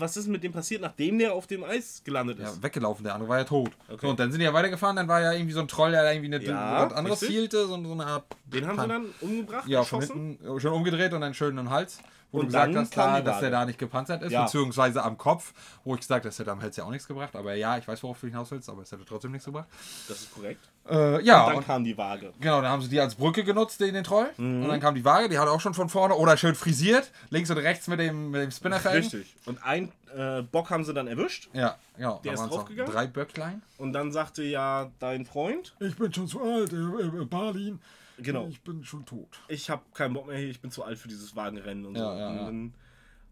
was ist mit dem passiert, nachdem der auf dem Eis gelandet ist? ja, weggelaufen. Der andere war ja tot. Okay. So, und dann sind die ja weitergefahren. Dann war ja irgendwie so ein Troll, der da irgendwie eine, Ja, anderes zielte. So, so eine Art. Den haben sie dann umgebracht, Ja, von geschossen. hinten schon umgedreht und einen schönen Hals. Wo Und du gesagt dann hast, da, dass der da nicht gepanzert ist, Ja. beziehungsweise am Kopf, wo ich gesagt habe, das hätte am Hals ja auch nichts gebracht. Aber ja, ich weiß, worauf du hinaus willst, aber es hätte trotzdem nichts gebracht. Das ist korrekt. Äh, ja, dann und, kam die Waage. genau, dann haben sie die als Brücke genutzt, den, den Troll. Mhm. Und dann kam die Waage, die hat auch schon von vorne oder schön frisiert, links und rechts mit dem, mit dem Spinnerfelgen. Richtig. Und ein äh, Bock haben sie dann erwischt. Ja, genau. Der da ist draufgegangen? Drei Böcklein. Und dann sagte ja dein Freund, Ich bin schon zu alt, äh, Berlin. Genau, bin schon tot. ich habe keinen Bock mehr hier, ich bin zu alt für dieses Wagenrennen und Ja, so. ja, und ja. dann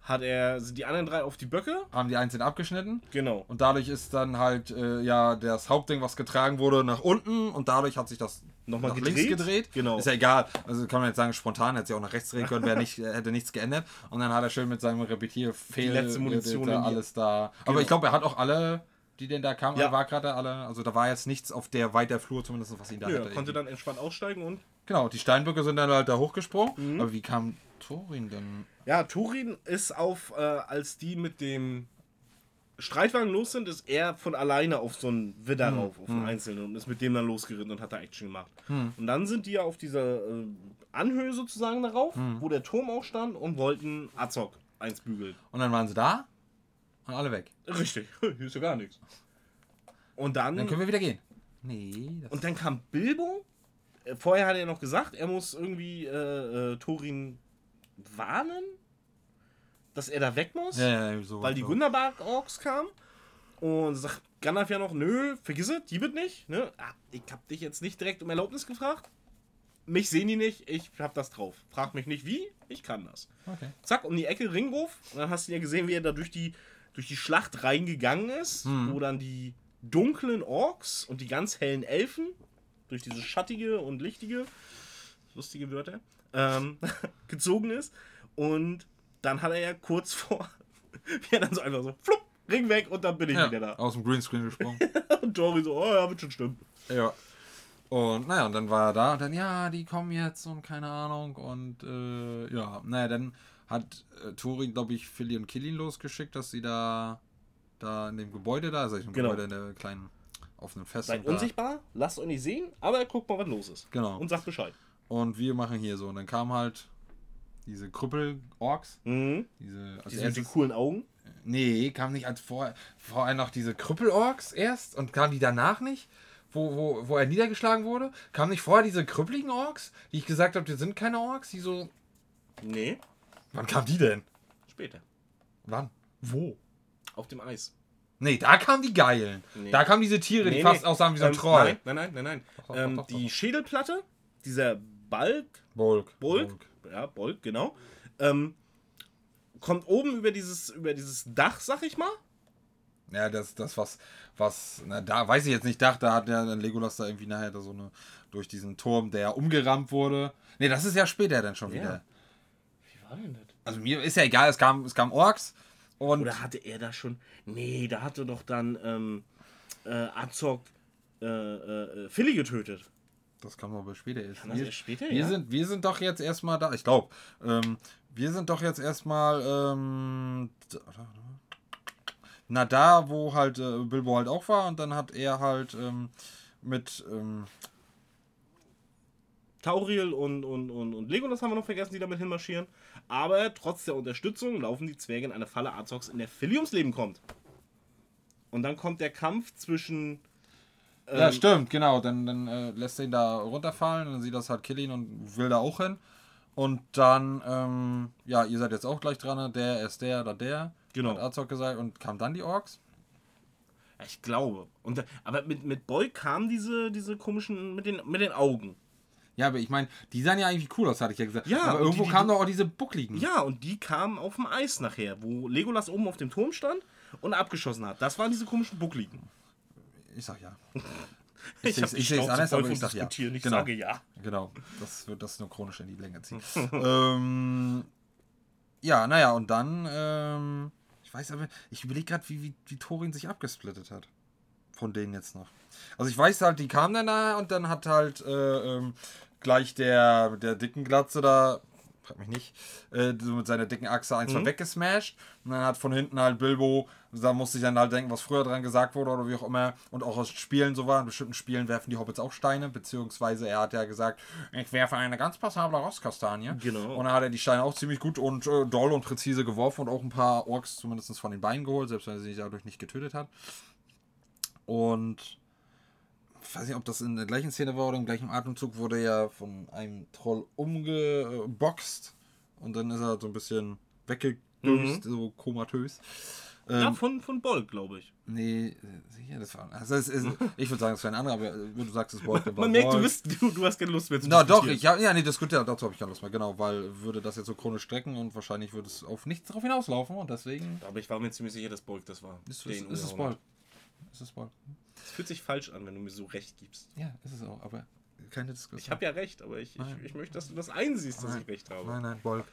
hat er sind die anderen drei auf die Böcke. Haben die einzeln abgeschnitten. Genau. Und dadurch ist dann halt äh, ja das Hauptding, was getragen wurde, nach unten und dadurch hat sich das Nochmal nach gedreht. links gedreht. Genau. Ist ja egal. Also kann man jetzt sagen, spontan hätte sie auch nach rechts drehen können, wäre nicht, äh, hätte nichts geändert. Und dann hat er schön mit seinem Repetierfehl Die letzte Munition da alles da. Aber Genau. ich glaube, er hat auch alle, die denn da kamen, Ja. war gerade alle. Also da war jetzt nichts auf der weiter Flur zumindest, was ihn da Ja, hätte. konnte dann entspannt aussteigen und Genau, die Steinböcke sind dann halt da hochgesprungen. Mhm. Aber wie kam Thorin denn? Ja, Turin ist auf, äh, als die mit dem Streitwagen los sind, ist er von alleine auf so einen Widder Hm, rauf, auf einen einzelnen und ist mit dem dann losgeritten und hat da Action gemacht. Hm. Und dann sind die ja auf dieser äh, Anhöhe sozusagen darauf, Hm. wo der Turm auch stand und wollten Azog eins bügeln. Und dann waren sie da und alle weg. Richtig, [LAUGHS] hier ist ja gar nichts. Und dann, Dann können wir wieder gehen. Nee, das und dann kam Bilbo. Vorher hat er noch gesagt, er muss irgendwie äh, äh, Thorin warnen, dass er da weg muss. ja, ja, so weil die so. Wunderbark-Orks kamen. Und sagt Gandalf ja noch, nö, vergiss es, die wird nicht. Ne? Ah, ich hab dich jetzt nicht direkt um Erlaubnis gefragt. Mich sehen die nicht, ich hab das drauf. Frag mich nicht wie, ich kann das. Okay. Zack, um die Ecke Ringwurf. Und dann hast du ja gesehen, wie er da durch die, durch die Schlacht reingegangen ist, wo dann die dunklen Orks und die ganz hellen Elfen, durch diese schattige und lichtige, lustige Wörter, ähm, [LAUGHS] gezogen ist. Und dann hat er ja kurz [LAUGHS] vor, wie er dann so einfach so, flupp, Ring weg und dann bin ich Ja, wieder da. aus dem Greenscreen gesprungen. [LAUGHS] Und Tori so, oh ja, wird schon stimmen. ja. Und naja, und dann war er da und dann, ja, die kommen jetzt und keine Ahnung. Und äh, ja, naja, dann hat äh, Tori, glaube ich, Philly und Killin losgeschickt, dass sie da, da in dem Gebäude da, also in dem Genau. Gebäude in der kleinen offenen Festung. Seid da. unsichtbar, lasst euch nicht sehen, aber guckt mal, was los ist. Genau. Und sagt Bescheid. Und wir machen hier so. Und dann kamen halt diese Krüppel-Orks. Mhm. Diese, als Die sind mit den coolen Augen. nee, kam nicht als vorher, vorher noch diese Krüppel-Orks erst und kamen die danach nicht? Wo, wo, wo er niedergeschlagen wurde? Kamen nicht vorher diese krüppeligen Orks, die ich gesagt habe, die sind keine Orks, die so. Nee, Wann kamen die denn? später. Wann? Wo? Auf dem Eis. Nee, da kamen die geilen. Nee. Da kamen diese Tiere, die Nee, fast nee. aussahen wie so ein Ähm, Troll. Nein, nein, nein, nein, nein. doch, ähm, doch, doch, die doch. Schädelplatte, dieser Balk, Bulk. Bulk, ja, Bulk, genau, ähm, kommt oben über dieses, über dieses Dach, sag ich mal. Ja, das, das was, was, na, da weiß ich jetzt nicht, dachte, da hat ja dann Legolas da irgendwie nachher da so eine, durch diesen Turm, der umgerammt wurde. Nee, das ist ja später dann schon Ja. wieder. Wie war denn das? Also mir ist ja egal, es kam, es kam Orks und Oder hatte er da schon. Nee, da hatte doch dann ähm, äh, Azog äh, äh, Philly getötet. das kam aber später erst. Kann das Wir, erst später, wir, ja? sind, wir sind doch jetzt erstmal da, ich glaube, ähm, wir sind doch jetzt erstmal, ähm, na da, wo halt äh, Bilbo halt auch war und dann hat er halt ähm, mit, ähm, Tauriel und, und, und, und Legolas haben wir noch vergessen, die damit hinmarschieren. Aber trotz der Unterstützung laufen die Zwerge in eine Falle Azogs, in der Philly ums Leben kommt. Und dann kommt der Kampf zwischen. Ja, ähm, stimmt, genau. Dann, dann äh, lässt er ihn da runterfallen dann sieht das halt Killin und will da auch hin. Und dann, ähm, ja, ihr seid jetzt auch gleich dran, ne? der ist der oder der. Genau. Hat Azog gesagt und kam dann die Orks. Ja, ich glaube. Und, aber mit, mit Boy kamen diese, diese komischen, mit den, mit den Augen. Ja, aber ich meine, die sahen ja eigentlich cool aus, hatte ich ja gesagt. Ja, aber irgendwo die- die- kamen doch auch diese buckligen. Ja, und die kamen auf dem Eis nachher, wo Legolas oben auf dem Turm stand und abgeschossen hat. Das waren diese komischen Buckligen. Ich sag ja. [LAUGHS] Ich, die ich seh's Schnauze anders, aber ich sag ja. Ich Genau. sage ja. Genau, das wird das nur chronisch in die Länge ziehen. [LAUGHS] ähm, ja, naja, und dann, ähm, ich weiß aber, ich überlege gerade, wie, wie, wie Thorin sich abgesplittet hat. Von denen jetzt noch. Also ich weiß halt, die kamen dann da und dann hat halt äh, ähm, gleich der mit der dicken Glatze da, frag mich nicht, äh, so mit seiner dicken Achse eins mhm. weggesmashed. Und dann hat von hinten halt Bilbo, da musste ich dann halt denken, was früher dran gesagt wurde oder wie auch immer. Und auch aus Spielen so war. In bestimmten Spielen werfen die Hobbits auch Steine, beziehungsweise er hat ja gesagt, ich werfe eine ganz passable Rosskastanie. Genau. Und dann hat er die Steine auch ziemlich gut und äh, doll und präzise geworfen und auch ein paar Orks zumindest von den Beinen geholt, selbst wenn er sie dadurch nicht getötet hat. Und ich weiß nicht, ob das in der gleichen Szene war oder im gleichen Atemzug, wurde er von einem Troll umgeboxt und dann ist er so ein bisschen weggedöst, so komatös. Ja, Ähm, von, von Boll, glaube ich. nee, sicher, das war. Also es ist, [LAUGHS] ich würde sagen, es wäre ein anderer, aber äh, wenn du sagst, es dann war Man merkt, du, bist, du, du hast keine Lust mehr zu Na doch, ich ja, ja nee, diskutiert, dazu habe ich keine Lust mehr, genau, weil würde das jetzt so chronisch strecken und wahrscheinlich würde es auf nichts drauf hinauslaufen und deswegen Aber ich war mir ziemlich sicher, dass Bolk das war. ist, ist, ist es hat. Ist es. Es fühlt sich falsch an, wenn du mir so recht gibst. Ja, ist es auch, aber keine Diskussion. Ich habe ja recht, aber ich, ich, ich möchte, dass du das einsiehst, dass Nein. ich recht habe. Nein, nein, Bolk.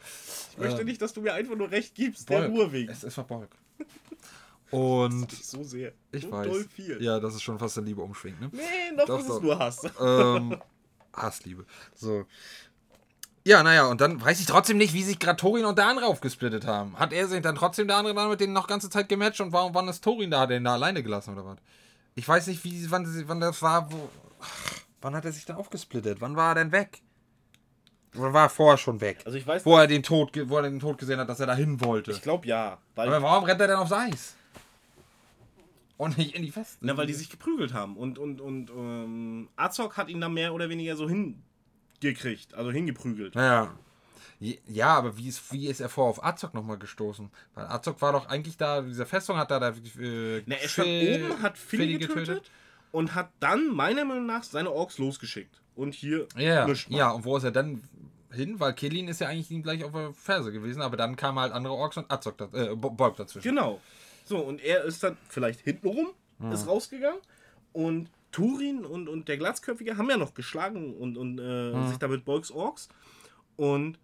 Ich möchte Ähm, nicht, dass du mir einfach nur recht gibst, der Bolk. Ruhe wegen. Es, es war Bolk. [LAUGHS] Und Nicht so sehr. ich so weiß. Ja, das ist schon fast der Liebe umschwingt, ne? Nee, noch Doch, ist es nur Hass. ähm, [LAUGHS] Hassliebe. So. Ja, naja, und dann weiß ich trotzdem nicht, wie sich gerade Torin und der andere aufgesplittet haben. Hat er sich dann trotzdem der andere dann mit denen noch ganze Zeit gematcht und warum wann ist Torin da? Hat er ihn da alleine gelassen oder was? Ich weiß nicht, wie, wann, wann das war, wo. Wann hat er sich dann aufgesplittet? Wann war er denn weg? Oder war er vorher schon weg? Also ich weiß, Wo er den Tod, wo er den Tod gesehen hat, dass er da hin wollte. ich glaube ja. Aber warum rennt er denn aufs Eis? Und nicht in die Feste. na, weil die sich geprügelt haben. Und, und, und ähm, Azog hat ihn dann mehr oder weniger so hingekriegt. Also hingeprügelt. Je- Ja, aber wie ist, wie ist er vor auf Azog nochmal gestoßen? Weil Azog war doch eigentlich da, dieser Festung hat er da. Äh, Na, er stand oben, hat Philly Philly getötet, und hat dann meiner Meinung nach seine Orks losgeschickt. Und hier Ja, ja, und wo ist er dann hin? Weil Kellin ist ja eigentlich ihm gleich auf der Ferse gewesen, aber dann kamen halt andere Orks und Azog, da, äh, dazwischen. Genau. So, und er ist dann vielleicht hintenrum, ist rausgegangen. Und Turin und, und der Glatzköpfige haben ja noch geschlagen und, und äh, sich damit Bolks Orks. Und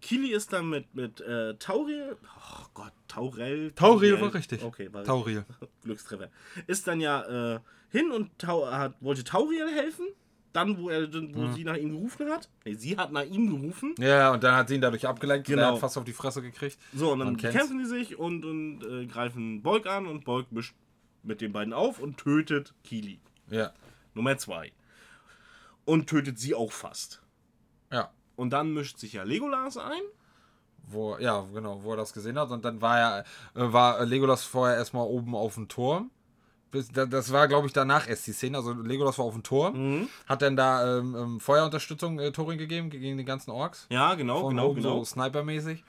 Kili ist dann mit, mit äh, Tauriel. Oh Gott, Taurel. Tauriel war richtig. Okay, war Tauriel. [LAUGHS] Glückstreffer. Ist dann ja äh, hin und Tau hat, wollte Tauriel helfen. Dann, wo, er, wo sie nach ihm gerufen hat. Nee, sie hat nach ihm gerufen. Ja, und dann hat sie ihn dadurch abgelenkt und Genau. er hat fast auf die Fresse gekriegt. So, und dann kämpfen die sich und, und äh, greifen Bolk an und Bolk mischt mit den beiden auf und tötet Kili. Ja. Nummer zwei. Und tötet sie auch fast. Ja. Und dann mischt sich ja Legolas ein. Wo, ja, genau, wo er das gesehen hat. Und dann war er, äh, war Legolas vorher erstmal oben auf dem Turm. Das war, glaube ich, danach erst die Szene. Also Legolas war auf dem Turm. Hat dann da ähm, ähm, Feuerunterstützung äh, Thorin gegeben gegen die ganzen Orks. Ja, genau, Von genau, oben genau. so snipermäßig.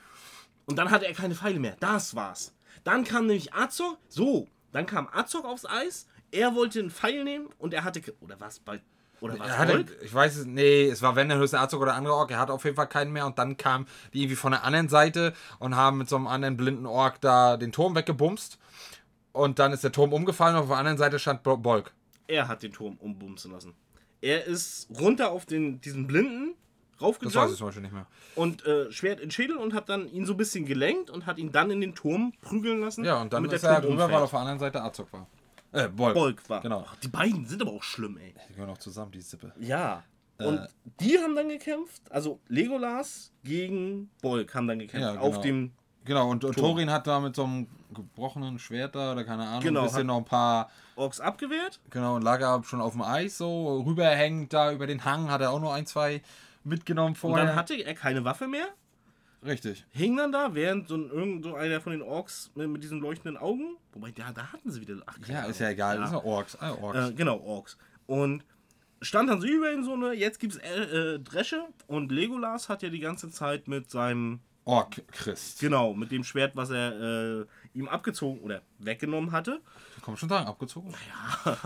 Und dann hatte er keine Pfeile mehr. Das war's. Dann kam nämlich Azog. So, dann kam Azog aufs Eis. Er wollte einen Pfeil nehmen und er hatte. Oder was? Bei, oder was? Hatte, ich weiß es, nee, es war wenn der höchste Azog oder andere Ork. Er hatte auf jeden Fall keinen mehr. Und dann kamen die irgendwie von der anderen Seite und haben mit so einem anderen blinden Ork da den Turm weggebumst. Und dann ist der Turm umgefallen und auf der anderen Seite stand Bo- Bolk. Er hat den Turm umbumsen lassen. Er ist runter auf den, diesen Blinden Das weiß ich zum Beispiel nicht mehr. und äh, Schwert in Schädel und hat dann ihn so ein bisschen gelenkt und hat ihn dann in den Turm prügeln lassen. Ja, und dann damit ist der er drüber, weil auf der anderen Seite Azog war. Äh, Bolk. Bolk war. Genau. Ach, die beiden sind aber auch schlimm, ey. Die gehören auch zusammen, die Sippe. Ja. Äh. Und die haben dann gekämpft, also Legolas gegen Bolk haben dann gekämpft. Ja, genau. Auf dem. Genau, und, und. Thorin hat da mit so einem gebrochenen Schwert da oder keine Ahnung, Genau, ein bisschen noch ein paar, Orks abgewehrt. genau, und lag er schon auf dem Eis so, rüberhängend da über den Hang, hat er auch nur ein, zwei mitgenommen Und vorher. dann hatte er keine Waffe mehr. Richtig. Hing dann da, während so ein, irgend so einer von den Orks mit, mit diesen leuchtenden Augen. Wobei, da, da hatten sie wieder. Ach, Ja, Ahnung. ist ja egal, ja Orks. Ah, Orks. Äh, genau, Orks. Und stand dann so über ihn so eine, jetzt gibt's äh, äh, Dresche und Legolas hat ja die ganze Zeit mit seinem, Ork Christ. genau, mit dem Schwert, was er äh, ihm abgezogen oder weggenommen hatte. Kann man schon sagen, abgezogen?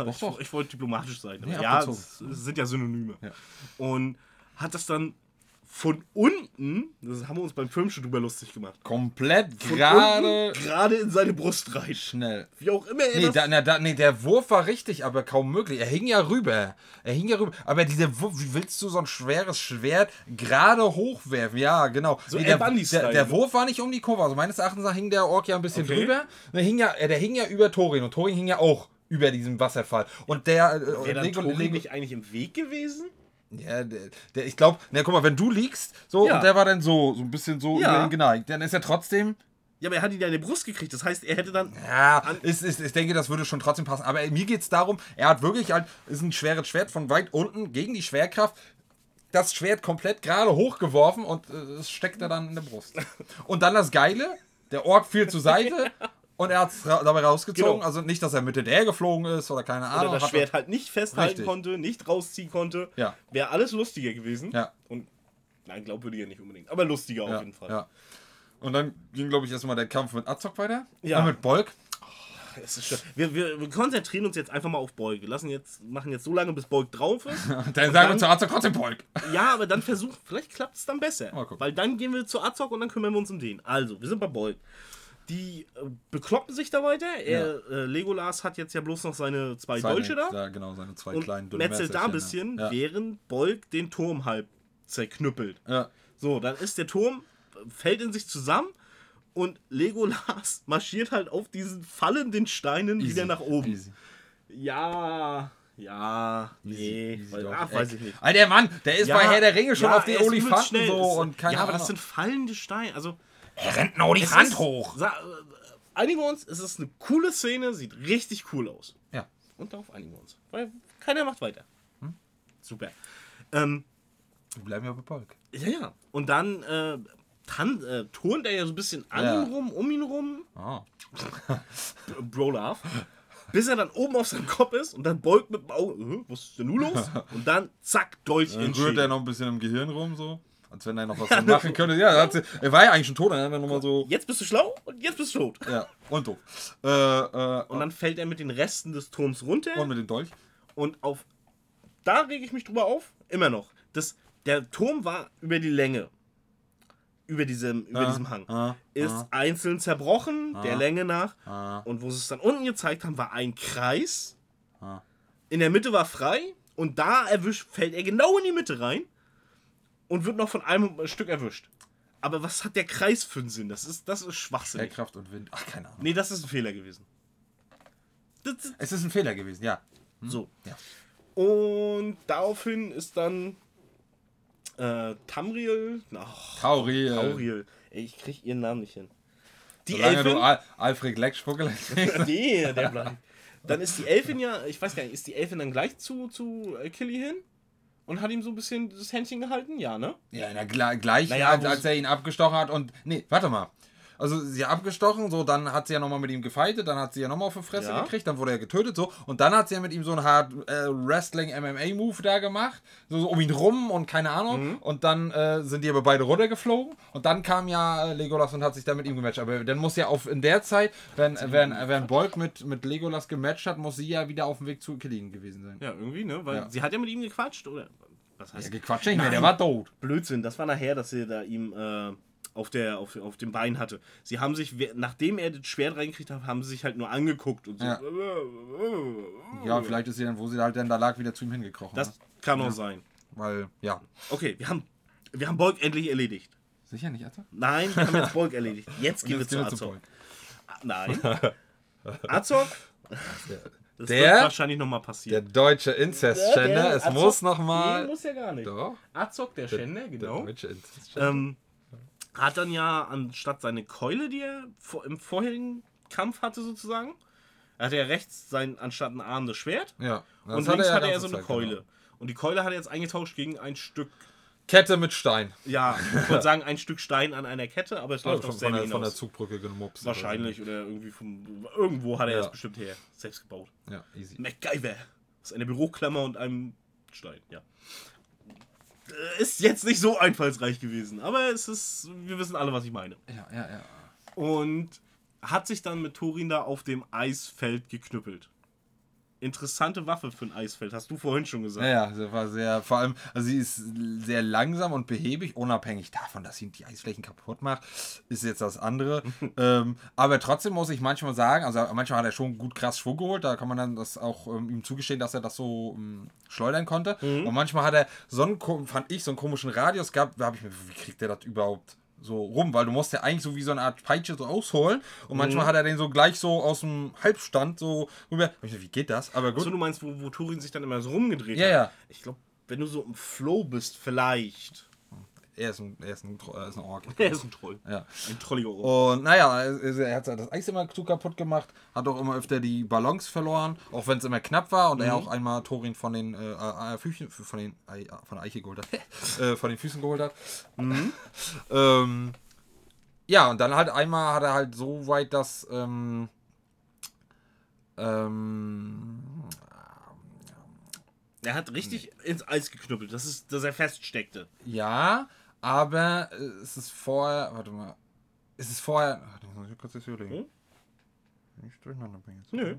ich, doch. ich wollte diplomatisch sein. aber Nee, ja, es, es sind ja Synonyme. Ja. Und hat das dann von unten, das haben wir uns beim Film schon drüber lustig gemacht, Komplett gerade gerade in seine Brust rein. schnell. Wie auch immer er Nee, das da, na, da, nee, der Wurf war richtig, aber kaum möglich. Er hing ja rüber. Er hing ja rüber. Aber dieser Wurf, wie willst du so ein schweres Schwert gerade hochwerfen? Ja, genau. So nee, der, der, der? Wurf war nicht um die Kurve. Also meines Erachtens nach hing der Ork ja ein bisschen Okay. drüber. Der hing, ja, äh, der hing ja über Thorin und Thorin hing ja auch über diesem Wasserfall. Und der äh, Wäre dann Lego- Tori Lego- nicht eigentlich im Weg gewesen? Ja, der, der, ich glaube, na guck mal, wenn du liegst, so Ja. und der war dann so, so ein bisschen so Ja. über ihn geneigt, dann ist er trotzdem Ja, aber er hat ihn ja in die Brust gekriegt. Das heißt, er hätte dann. Ja, ist, ist, ich denke, das würde schon trotzdem passen. Aber mir geht es darum, er hat wirklich halt, ist ein schweres Schwert von weit unten gegen die Schwerkraft. Das Schwert komplett gerade hochgeworfen und äh, es steckt er dann in der Brust. [LAUGHS] Und dann das Geile, der Ork fiel zur Seite [LAUGHS] und er hat es ra dabei rausgezogen. Genau. Also nicht, dass er mit hinterher geflogen ist oder keine Ahnung. Oder das hat Schwert halt nicht festhalten Richtig. konnte, nicht rausziehen konnte. Ja. Wäre alles lustiger gewesen. Ja. Und nein, glaubwürdiger nicht unbedingt. Aber lustiger ja, auf jeden Fall. Ja. Und dann ging, glaube ich, erstmal der Kampf mit Azog weiter. Ja. Äh, mit Bolk. Schön. Wir, wir, wir konzentrieren uns jetzt einfach mal auf Beug. Wir lassen jetzt, machen jetzt so lange, bis Beug drauf ist. [LAUGHS] Dann sagen dann- wir zu Azog trotzdem Bolk. ja, aber dann versuchen, vielleicht klappt es dann besser. Weil dann gehen wir zu Azog und dann kümmern wir uns um den. Also, wir sind bei Beug. Die äh, bekloppen sich da weiter. Er, äh, Legolas hat jetzt ja bloß noch seine zwei Seine- Dolche da. Ja, genau, seine zwei und kleinen dünnen metzelt da ein bisschen, Ja. während Beug den Turm halb zerknüppelt. Ja. So, dann ist der Turm, äh, fällt in sich zusammen und Legolas [LAUGHS] marschiert halt auf diesen fallenden Steinen Easy, wieder nach oben. Easy. Ja, ja, nee, easy weil, ach, weiß ich nicht. Alter, der Mann, der ist bei Herr der Ringe schon ja, auf übelst Olifanten so und keine Ja, aber Ahnung. das sind fallende Steine. Also, er rennt ein es Olifant ist- hoch. Einigen wir uns, es ist eine coole Szene, sieht richtig cool aus. Ja. Und darauf einigen wir uns. Weil keiner macht weiter. Hm? Super. Ähm, Wir bleiben ja bei Polk. ja, ja. Und dann äh, tan äh, turnt er ja so ein bisschen an Ja. ihm rum, um ihn rum. Ah. Bro Love. Bis er dann oben auf seinem Kopf ist und dann beugt mit dem Auge. "Äh, Was ist denn nun los? [LAUGHS] Und dann zack, Dolch Dann in rührt Schädel. er noch ein bisschen im Gehirn rum, so. Als wenn er noch was [LAUGHS] machen könnte. Ja, er, hat, er war ja eigentlich schon tot, dann hat er nochmal so. Jetzt bist du schlau und jetzt bist du tot. Ja, und doof. Äh, äh, Und dann fällt er mit den Resten des Turms runter. und mit dem Dolch. Und auf. Da rege ich mich drüber auf. Immer noch. Das, der Turm war über die Länge. Über diesem, über Ah, diesem Hang. ah, ist ah. einzeln zerbrochen, der Länge nach. Ah. Und wo sie es dann unten gezeigt haben, war ein Kreis. Ah. In der Mitte war frei. Und da erwischt, fällt er genau in die Mitte rein. Und wird noch von einem Stück erwischt. Aber was hat der Kreis für einen Sinn? Das ist, das ist Schwachsinn. Schwerkraft und Wind. Ach, keine Ahnung. Nee, das ist ein Fehler gewesen. Das, Es ist ein Fehler gewesen, ja. so. Ja. Und daraufhin ist dann äh, Tamriel. Ach, Tauriel. Tauriel. Ey, ich krieg ihren Namen nicht hin. Die Solange Elfin. du Al Alfred Leckspuckel [LAUGHS] nee, der bleibt. Dann ist die Elfin ja, ich weiß gar nicht, ist die Elfin dann gleich zu, zu Killy hin? Und hat ihm so ein bisschen das Händchen gehalten? Ja, ne? Ja, na, gl gleich, Naja, als, als er ihn abgestochen hat und. Nee, warte mal. Also sie hat abgestochen, so, dann hat sie ja nochmal mit ihm gefightet, dann hat sie ja nochmal auf die Fresse Ja. gekriegt, dann wurde er getötet, so. Und dann hat sie ja mit ihm so einen hart äh, Wrestling-MMA-Move da gemacht, so, so um ihn rum und keine Ahnung. Mhm. Und dann äh, sind die aber beide runtergeflogen und dann kam ja äh, Legolas und hat sich da mit ihm gematcht. Aber dann muss ja auf in der Zeit, wenn, wenn, wenn Bolk mit, mit Legolas gematcht hat, muss sie ja wieder auf dem Weg zu Killian gewesen sein. Ja, irgendwie, ne? Weil Ja. sie hat ja mit ihm gequatscht, oder? Was Ja, heißt gequatscht nicht mehr, der war tot. Blödsinn, das war nachher, dass sie da ihm äh, auf, der, auf, auf dem Bein hatte. Sie haben sich, nachdem er das Schwert reingekriegt hat, haben sie sich halt nur angeguckt und so. Ja. Ja, vielleicht ist sie dann, wo sie halt dann da lag, wieder zu ihm hingekrochen. Das ne? kann auch sein. Weil, ja. Okay, wir haben, wir haben Bolk endlich erledigt. Sicher nicht, Alter? Nein, wir haben jetzt Bolk erledigt. [LAUGHS] Jetzt gehen wir zu Azog. Nein. [LAUGHS] Azog? Das Der- wird wahrscheinlich nochmal Der passieren. deutsche Inzestschänder, es Azog- muss noch Nee, muss ja gar nicht. Doch. Azog, der Schänder, genau. Der deutsche Inzestschänder. Ähm, hat dann ja anstatt seine Keule, die er im vorherigen Kampf hatte, sozusagen, hatte er rechts sein, anstatt einen Arm das Schwert ja. das und hat links ja hatte er so eine Zeit Keule. gemacht. Und die Keule hat er jetzt eingetauscht gegen ein Stück, Kette mit Stein. ja, ich würde sagen, ein Stück Stein an einer Kette, aber es läuft von, auf von, der, von der. Zugbrücke gemupst. Wahrscheinlich oder irgendwie vom. Irgendwo hat er Ja. das bestimmt her. Selbst gebaut. Ja, easy. MacGyver. Aus einer Büroklammer und einem Stein, ja. Ist jetzt nicht so einfallsreich gewesen, aber es ist. Wir wissen alle, was ich meine. Ja, ja, ja. Und hat sich dann mit Thorin da auf dem Eisfeld geknüppelt. Interessante Waffe für ein Eisfeld, hast du vorhin schon gesagt. Ja, ja, sie war sehr, vor allem, also sie ist sehr langsam und behäbig, unabhängig davon, dass sie die Eisflächen kaputt macht, ist jetzt das andere. [LAUGHS] ähm, aber trotzdem muss ich manchmal sagen, also manchmal hat er schon gut krass Schwung geholt, da kann man dann das auch ähm, ihm zugestehen, dass er das so ähm, schleudern konnte. Und manchmal hat er so einen, fand ich, so einen komischen Radius gehabt, da habe ich mir, wie kriegt der das überhaupt? So rum, weil du musst ja eigentlich so wie so eine Art Peitsche so ausholen und manchmal hat er den so gleich so aus dem Halbstand so rüber. Wie geht das? Aber gut. So, du meinst, wo, wo Turin sich dann immer so rumgedreht Ja, hat? ja. Ich glaube, wenn du so im Flow bist, vielleicht. Er ist ein, er ist ein, er ist ein Ork. [LAUGHS] Er ist ein Troll. Ja. Ein trolliger Ohr. Und naja, er hat das Eis immer zu kaputt gemacht, hat auch immer öfter die Balance verloren, auch wenn es immer knapp war und er auch einmal Thorin von den äh, Füßen, von den von der Eiche geholt hat, [LAUGHS] äh, von den Füßen geholt hat. [LAUGHS] ähm, ja, und dann halt einmal hat er halt so weit, dass ähm, ähm, Er hat richtig ins Eis geknüppelt, das ist, dass er feststeckte. ja, aber es ist vorher, warte mal, es ist vorher, warte, muss ich kurz das überlegen. Hm? Nicht durcheinander bringen jetzt. Nö.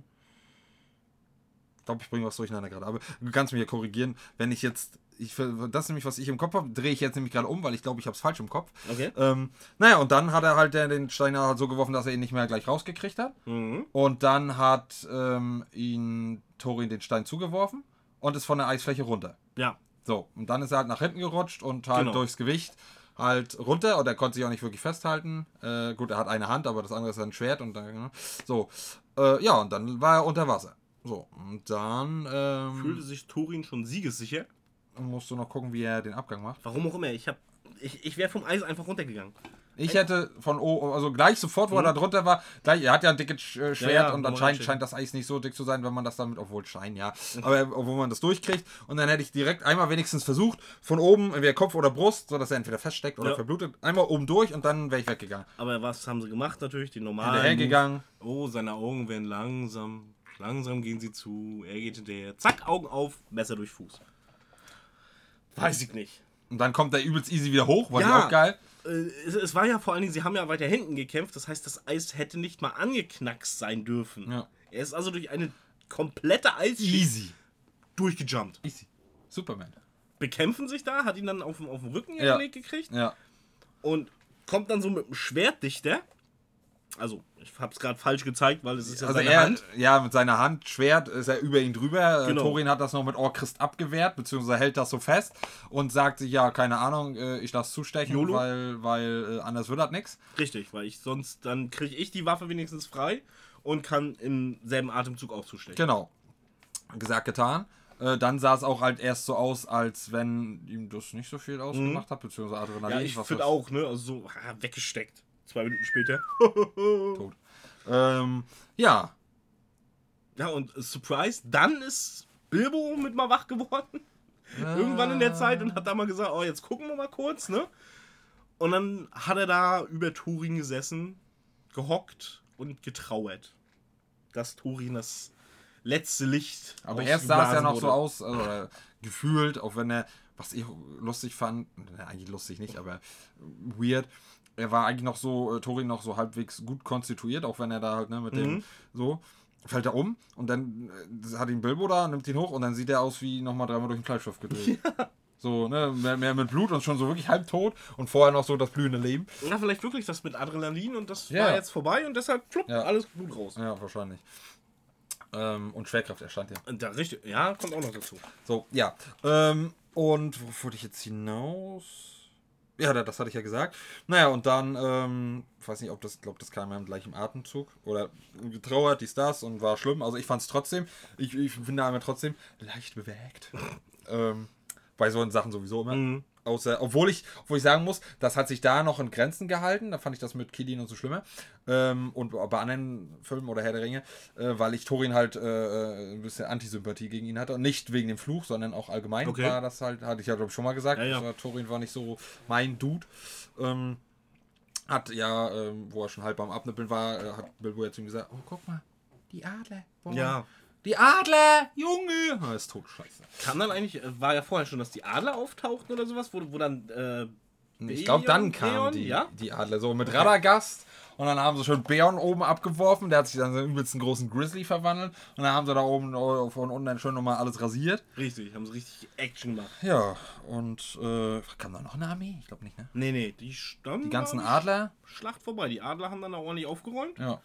Ich glaube, ich bringe was durcheinander gerade. Aber du kannst mich ja korrigieren, wenn ich jetzt. Ich, das ist nämlich, was ich im Kopf habe, drehe ich jetzt nämlich gerade um, weil ich glaube, ich habe es falsch im Kopf. Okay. Ähm, naja, und dann hat er halt den Stein halt so geworfen, dass er ihn nicht mehr gleich rausgekriegt hat. Mhm. Und dann hat ähm, ihn Thorin den Stein zugeworfen und ist von der Eisfläche runter. Ja. So, und dann ist er halt nach hinten gerutscht und halt Genau. durchs Gewicht halt runter und er konnte sich auch nicht wirklich festhalten. Äh, gut, er hat eine Hand, aber das andere ist ein Schwert und dann, ne? so. Äh, ja, und dann war er unter Wasser. So, und dann Fühlte ähm, sich Turin schon siegessicher. musst du noch gucken, wie er den Abgang macht. Warum auch immer. Ich, hab, ich, ich wäre vom Eis einfach runtergegangen. Ich hätte von O, also gleich sofort, wo er da drunter war, gleich, er hat ja ein dickes äh, Schwert Mhm. ja, und anscheinend scheint das Eis nicht so dick zu sein, wenn man das damit, obwohl Schein, ja, aber obwohl man das durchkriegt und dann hätte ich direkt einmal wenigstens versucht, von oben, entweder Kopf oder Brust, so dass er entweder feststeckt oder Ja. verblutet, einmal oben durch und dann wäre ich weggegangen. Aber was haben sie gemacht natürlich? Die normalen. Hinterhergegangen. Oh, seine Augen werden langsam. Langsam gehen sie zu. Er geht hinterher. Zack, Augen auf, Messer durch Fuß. Weiß ich nicht. Und dann kommt er übelst easy wieder hoch, war Ja. auch geil. Äh, es, es war ja vor allen Dingen, sie haben ja weiter hinten gekämpft. Das heißt, das Eis hätte nicht mal angeknackst sein dürfen. Ja. Er ist also durch eine komplette Eisschicht Easy. durchgejumpt. Easy. Superman. Bekämpfen sich da, hat ihn dann auf, auf den Rücken Ja. gelegt gekriegt Ja. und kommt dann so mit dem Schwertdichter. Also, ich hab's gerade falsch gezeigt, weil es ist ja Also seine er, Hand. ja, mit seiner Hand, Schwert, ist er über ihn drüber. Genau. Genau. Thorin hat das noch mit Orchrist abgewehrt, beziehungsweise hält das so fest und sagt sich, ja, keine Ahnung, äh, ich lasse zustechen, YOLO. weil, weil äh, anders wird das nichts. Richtig, weil ich sonst, dann kriege ich die Waffe wenigstens frei und kann im selben Atemzug auch zustechen. Genau. Gesagt, getan. Äh, dann sah es auch halt erst so aus, als wenn ihm das nicht so viel ausgemacht hat, beziehungsweise Adrenalin. Ja, ich finde auch, ne? Also so ah, weggesteckt. Zwei Minuten später. [LAUGHS] Tot. Ähm, ja, ja, und Surprise, dann ist Bilbo mit mal wach geworden. Irgendwann in der Zeit und hat da mal gesagt, oh, jetzt gucken wir mal kurz, ne? Und dann hat er da über Turin gesessen, gehockt und getrauert. Dass Turin das letzte Licht. Aber erst sah es ja noch so wurde. aus, also, äh, gefühlt, auch wenn er, was ich lustig fand, na, eigentlich lustig nicht, aber weird. Er war eigentlich noch so, äh, Thorin noch so halbwegs gut konstituiert, auch wenn er da halt, ne, mit Mhm. dem, so, fällt er um und dann äh, hat ihn Bilbo da, nimmt ihn hoch und dann sieht er aus wie nochmal dreimal durch den Treibstoff gedreht. [LAUGHS] So, ne, mehr, mehr mit Blut und schon so wirklich halbtot und vorher noch so das blühende Leben. Ja, vielleicht wirklich das mit Adrenalin und das Ja. war jetzt vorbei und deshalb flupp, Ja. alles Blut raus. Ja, wahrscheinlich. Ähm, und Schwerkraft, er stand ja. Da richtig, ja, kommt auch noch dazu. So, ja. Ähm, und worauf wollte ich jetzt hinaus? Ja, da- das hatte ich ja gesagt. Naja, und dann, ähm, ich weiß nicht, ob das, glaube das kam ja im gleichen Atemzug. Oder getrauert, dies, das und war schlimm. Also ich fand es trotzdem, ich, ich finde aber trotzdem leicht bewegt. [LAUGHS] ähm, bei so Sachen sowieso immer. Mhm. Außer, obwohl ich, obwohl ich sagen muss, das hat sich da noch in Grenzen gehalten. Da fand ich das mit Kidin und so schlimmer. Ähm, und bei anderen Filmen oder Herr der Ringe, äh, weil ich Thorin halt äh, ein bisschen Antisympathie gegen ihn hatte. Und nicht wegen dem Fluch, sondern auch allgemein Okay. war das halt, hatte ich ja glaube ich schon mal gesagt. Ja, ja. War, Thorin war nicht so mein Dude. Ähm, hat ja, ähm, wo er schon halb beim Abnippeln war, äh, hat Bilbo jetzt ihm gesagt, oh guck mal, die Adler. Boah. Ja. Die Adler, Junge! Ah, ist tot, scheiße. Kam dann eigentlich, äh, war ja vorher schon, dass die Adler auftauchten oder sowas, wo, wo dann. Äh, Ich glaube, dann Beon- kamen Beon, die, ja? die Adler so mit Radagast Und dann haben sie schon Bären oben abgeworfen. Der hat sich dann so einen übelsten großen Grizzly verwandelt. Und dann haben sie da oben äh, von unten dann schon nochmal alles rasiert. Richtig, haben sie richtig Action gemacht. Ja, und äh, kam da noch eine Armee? Ich glaube nicht, ne? Nee, nee, die standen. Die ganzen Adler. Schlacht vorbei. Die Adler haben dann auch ordentlich aufgeräumt. Ja.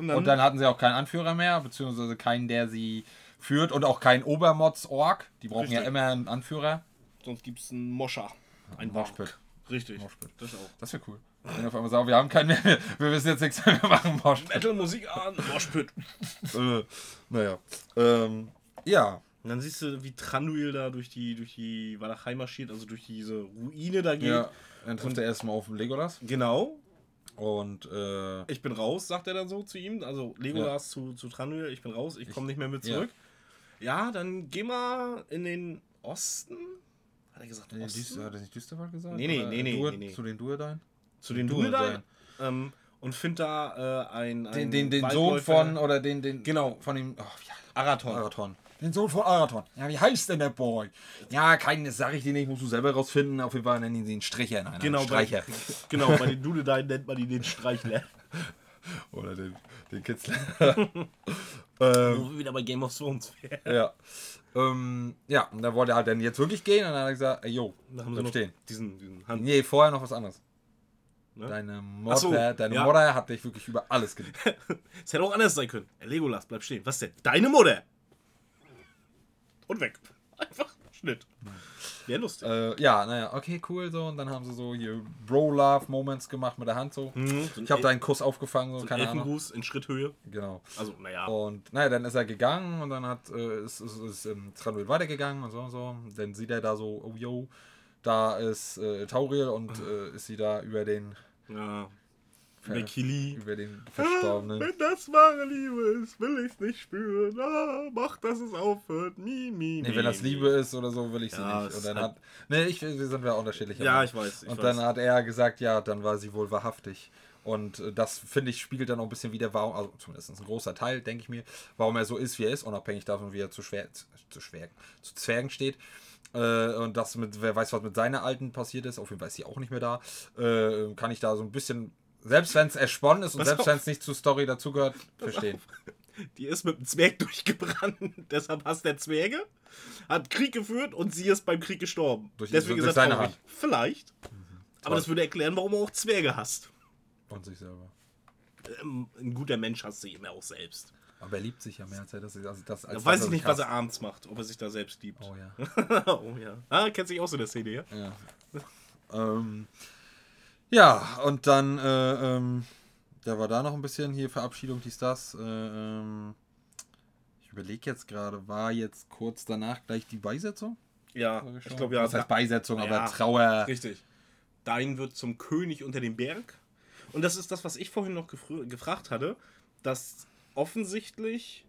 Und dann, Und dann hatten sie auch keinen Anführer mehr, beziehungsweise keinen, der sie führt und auch keinen Obermods-Org. Die brauchen ja Richtig. immer einen Anführer. sonst gibt es einen Moscher. Ein Moshpit. Richtig. Moshpit. Das auch. Das wäre cool. Wenn wir auf einmal sagen, wir haben keinen mehr, wir wissen jetzt nichts mehr, wir machen Mosh. Metal-Musik an, Moshpit. [LAUGHS] äh, naja. Ähm, ja. Und dann siehst du, wie Tranduil da durch die, durch die Walachei marschiert, also durch diese Ruine da geht. ja. Dann trifft er erstmal auf den Legolas. Genau. Und äh, Ich bin raus, sagt er dann so zu ihm. Also Legolas zu, zu Tranduil, ich bin raus, ich komme nicht mehr mit ja. zurück. Ja. dann geh mal in den Osten. Hat er gesagt, nee, Osten? Hat er nicht Düsterwald gesagt? Nee, nee, Oder nee, nee, Dur- nee. Zu den Duedain? zu den. Dunedain. Ähm, und find da äh, ein, ein Den, den, den Sohn von, oder den, den, Genau. von dem, oh, wie Arathon. Arathon. Den Sohn von Arathon. Ja, wie heißt denn der Boy? Ja, keinen, das sag ich dir nicht, musst du selber rausfinden. Auf jeden Fall nennen sie ihn Stricher. Nein, Genau, bei, Streicher. [LAUGHS] genau, bei den Dunedain nennt man ihn den Streichler. [LAUGHS] Oder den, den Kitzler. [LAUGHS] Wir wieder bei Game of Thrones ja. Ähm, ja, und da wollte er halt dann jetzt wirklich gehen und dann hat er gesagt, ey, yo, Da haben sie stehen. diesen, diesen Hand. Nee, vorher noch was anderes. Ne? Deine Ach so, Mutter, deine ja. Mutter hat dich wirklich über alles geliebt. Es hätte auch anders sein können. Legolas, bleib stehen. Was denn? Deine Mutter! Und weg. [LAUGHS] Einfach Schnitt. Wäre lustig. äh, ja, naja, okay, cool so. Und dann haben sie so hier Bro-Love-Moments gemacht mit der Hand so. Mhm, so Ich habe El- deinen Kuss aufgefangen, so, so keine Ahnung. In Schritthöhe. Genau. Also, naja. Und naja, dann ist er gegangen und dann hat äh, ist, ist, ist ähm, Thranduil weitergegangen und so und so. Dann sieht er da so, oh yo, da ist äh, Tauriel und [LAUGHS] äh, ist sie da über den Ja. Der Kili. über den Verstorbenen. Wenn das wahre Liebe ist, will ich's nicht spüren. Ah, mach, dass es aufhört. Mi, mi, Nee, mi, wenn das. Liebe ist oder so, will ich sie Ja, nicht. es Und dann hat. Nee, ich, wir sind ja unterschiedlich. Ja, ich weiß. Ich und weiß. dann hat er gesagt, ja, dann war sie wohl wahrhaftig. Und äh, das, finde ich, spiegelt dann auch ein bisschen wieder, warum, also zumindest ein großer Teil, denke ich mir, warum er so ist, wie er ist, unabhängig davon, wie er zu, schwer, zu, Schwergen, zu Zwergen steht. Äh, und das mit, wer weiß, was mit seiner Alten passiert ist, auf jeden Fall ist sie auch nicht mehr da, äh, kann ich da so ein bisschen, selbst wenn es ersponnen ist und Pass selbst wenn es nicht zur Story dazugehört, verstehen. Die ist mit dem Zwerg [LAUGHS] durchgebrannt. Deshalb hasst der Zwerge. Hat Krieg geführt und sie ist beim Krieg gestorben. Durch- Deswegen durch ist er seine traurig. Hand. Vielleicht. Aber das würde erklären, warum er auch Zwerge hasst. Und sich selber. Ähm, ein guter Mensch hasst sich immer auch selbst. Aber er liebt sich ja mehr als er das. Also das, als Da das, weiß ich nicht, was er abends macht. Ob er sich da selbst liebt. Oh ja. [LAUGHS] oh ja. Ah, kennt sich auch so der Szene, ja? Ja. ähm, ja, und dann, äh, ähm, da war da noch ein bisschen hier Verabschiedung, dies, das. Äh, ähm, ich überlege jetzt gerade, war jetzt kurz danach gleich die Beisetzung? Ja, ich glaube ja. Das heißt Beisetzung, Ja, aber Trauer. Richtig. Dein wird zum König unter dem Berg. Und das ist das, was ich vorhin noch gefragt hatte, dass offensichtlich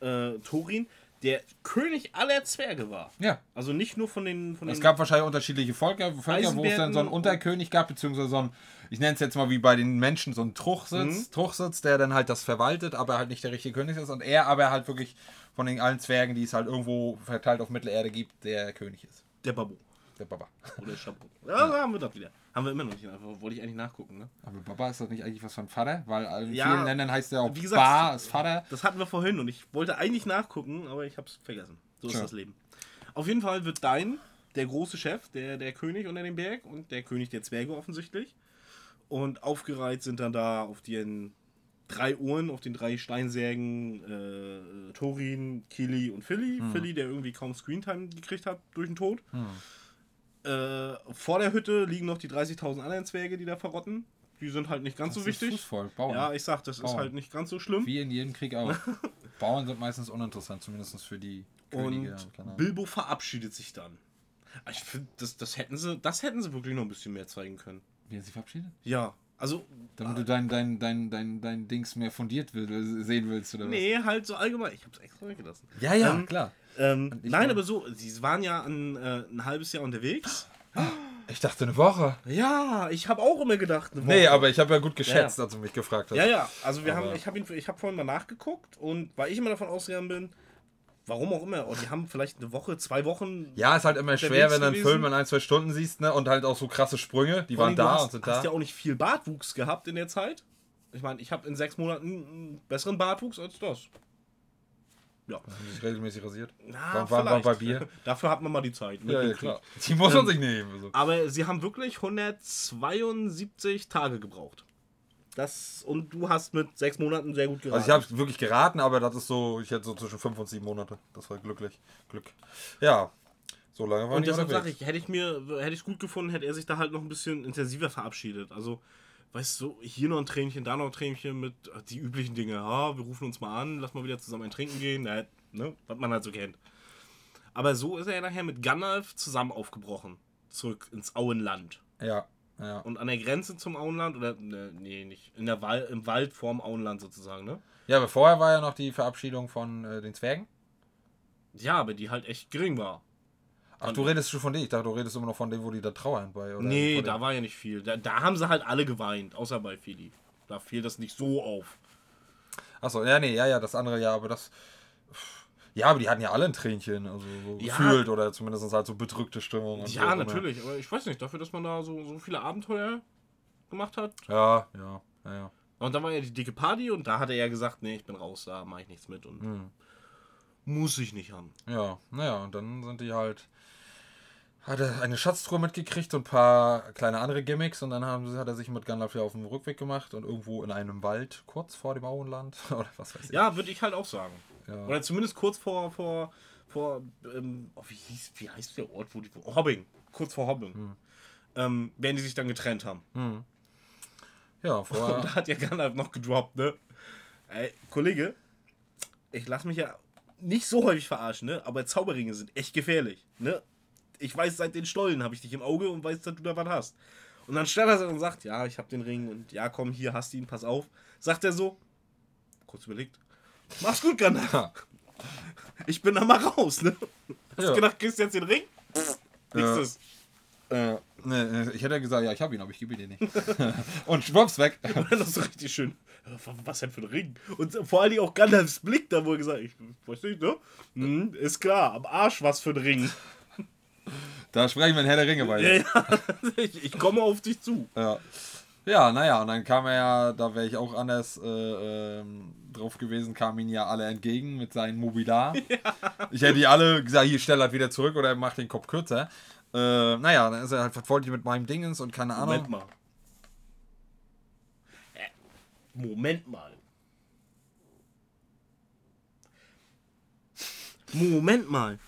äh, Thorin der König aller Zwerge war. Ja. Also nicht nur von den. Von Es den gab wahrscheinlich unterschiedliche Völker, Völker wo es dann so einen Unterkönig gab, beziehungsweise so ein, ich nenne es jetzt mal wie bei den Menschen, so ein Truchsitz, Truchsitz, der dann halt das verwaltet, aber halt nicht der richtige König ist und er aber halt wirklich von den allen Zwergen, die es halt irgendwo verteilt auf Mittelerde gibt, der König ist. der Babu. Der Baba. Oder Chapeau. [LAUGHS] Ja, da haben wir das wieder. Haben wir immer noch nicht. einfach- Wollte ich eigentlich nachgucken, ne? Aber Baba ist das nicht eigentlich was von Vater? Weil in Ja, vielen Ländern heißt der auch wie gesagt, Ba ist Vater. Das hatten wir vorhin und ich wollte eigentlich nachgucken, aber ich hab's vergessen. So ist Tja. das Leben. Auf jeden Fall wird Dein der große Chef, der, der König unter dem Berg und der König der Zwerge offensichtlich. Und aufgereiht sind dann da auf den drei Ohren, auf den drei Steinsärgen äh, Thorin, Kili und Philly. Philly, der irgendwie kaum Screentime gekriegt hat durch den Tod. Äh, vor der Hütte liegen noch die 30.000 anderen Zwerge, die da verrotten. Die sind halt nicht ganz so Das ist wichtig. Fußvolk, Bauern. Ja, ich sag, das ist Bauern. halt nicht ganz so schlimm. Wie in jedem Krieg auch. [LAUGHS] Bauern sind meistens uninteressant, zumindest für die Könige. Und. Bilbo verabschiedet sich dann. Ich finde, das, das, hätten sie, das hätten sie wirklich noch ein bisschen mehr zeigen können. Wie er sich verabschiedet? Ja, also. Damit du dein, dein, dein, dein, dein Dings mehr fundiert will, sehen willst, oder was? Nee, halt so allgemein. Ich hab's extra weggelassen. Ja, ja, Ähm, klar. Ähm, nein, aber so, sie waren ja ein, äh, ein halbes Jahr unterwegs. Ich dachte eine Woche. Ja, ich habe auch immer gedacht. eine Woche. Nee, aber ich habe ja gut geschätzt, Ja, als du mich gefragt hast. Ja, ja, also wir Aber- haben, ich habe habe vorhin mal nachgeguckt und weil ich immer davon ausgegangen bin, Warum auch immer. Und die haben vielleicht eine Woche, zwei Wochen. Ja, ist halt immer schwer, wenn du einen. Film in ein, zwei Stunden siehst, ne? Und halt auch so krasse Sprünge, die waren du da hast, und sind hast da. ja auch nicht viel Bartwuchs gehabt in der Zeit. Ich meine, ich habe in sechs Monaten einen besseren Bartwuchs als das. Ja. Haben sich regelmäßig rasiert. Na, war, Bier? [LAUGHS] Dafür hat man mal die Zeit. mit Ja, ja, klar. Die muss man Ähm, sich nehmen. Also. Aber sie haben wirklich 172 Tage gebraucht. Das, und du hast mit sechs Monaten sehr gut geraten. Also ich habe wirklich geraten, aber das ist so, ich hätte so zwischen fünf und sieben Monate. Das war glücklich. Glück. Ja. So lange war und ich deshalb sage ich, hätte ich mir, hätte ich es gut gefunden, hätte er sich da halt noch ein bisschen intensiver verabschiedet. Also, weißt du, hier noch ein Tränchen, da noch ein Tränchen mit die üblichen Dinge. Ja, wir rufen uns mal an, lass mal wieder zusammen ein Trinken gehen. Na, ne, was man halt so kennt. Aber so ist er ja nachher mit Gandalf zusammen aufgebrochen. Zurück ins Auenland. Ja, ja. Und an der Grenze zum Auenland, oder, ne, nee, nicht, in der Wal im Wald vorm Auenland sozusagen, ne? Ja, aber vorher war ja noch die Verabschiedung von äh, den Zwergen. Ja, aber die halt echt gering war. Ach, du redest schon von denen. Ich dachte, du redest immer noch von denen, wo die da trauern bei. Oder nee, da war ja nicht viel. Da, da haben sie halt alle geweint, außer bei Philly. Da fiel das nicht so auf. Achso, ja, nee, ja, ja, das andere ja, aber das. Ja, aber die hatten ja alle ein Tränchen, also so Ja. gefühlt oder zumindest halt so bedrückte Stimmung. Ja, auch immer. natürlich, aber ich weiß nicht, dafür, dass man da so, so viele Abenteuer gemacht hat. Ja, ja, ja, ja. Und dann war ja die dicke Party und da hat er ja gesagt, nee, ich bin raus, da mache ich nichts mit und Hm. muss ich nicht haben. Ja, naja, und dann sind die halt. Hat er eine Schatztruhe mitgekriegt und ein paar kleine andere Gimmicks und dann haben, hat er sich mit Gandalf ja auf den Rückweg gemacht und irgendwo in einem Wald, kurz vor dem Auenland, [LAUGHS] oder was weiß ich. Ja, würde ich halt auch sagen. Ja. Oder zumindest kurz vor, vor, vor, ähm, oh, wie, hieß, wie heißt der Ort, wo die, Hobbing, kurz vor Hobbing, Hm. ähm, werden die sich dann getrennt haben. Ja, Und vorher. [LAUGHS] da hat ja Gandalf noch gedroppt, ne? Ey, Kollege, ich lasse mich ja nicht so häufig verarschen, ne? Aber Zauberringe sind echt gefährlich, ne? Ich weiß, seit den Stollen habe ich dich im Auge und weiß, dass du da was hast. Und dann stellt er sich und sagt, ja, ich habe den Ring und ja, komm, hier hast du ihn, pass auf. Sagt er so, kurz überlegt, mach's gut, Gandalf. Ich bin da mal raus, ne? Hast Ja. du gedacht, kriegst du jetzt den Ring? Nächstes. Äh, nee, nee, ich hätte gesagt, ja, ich habe ihn, aber ich gebe ihn dir nicht. [LAUGHS] und schwupps weg. [LAUGHS] Dann so richtig schön. äh, Was denn für ein Ring? Und vor allen Dingen auch Gandalfs Blick, da wo er gesagt ich weiß nicht, ne? Hm, ist klar, am Arsch was für ein Ring. Da sprechen wir in Herr der Ringe Ja, weiter. ja. [LAUGHS] Ich, ich komme auf dich zu. Ja. Ja, naja, und dann kam er ja, da wäre ich auch anders äh, ähm, drauf gewesen, kamen ihn ja alle entgegen mit seinen Mobilar. [LAUGHS] Ich hätte die alle gesagt, hier stell halt wieder zurück oder mach den Kopf kürzer. Äh, naja, dann ist er halt, was ich mit meinem Dingens und keine Ahnung. Moment mal. Äh, Moment mal. Moment mal.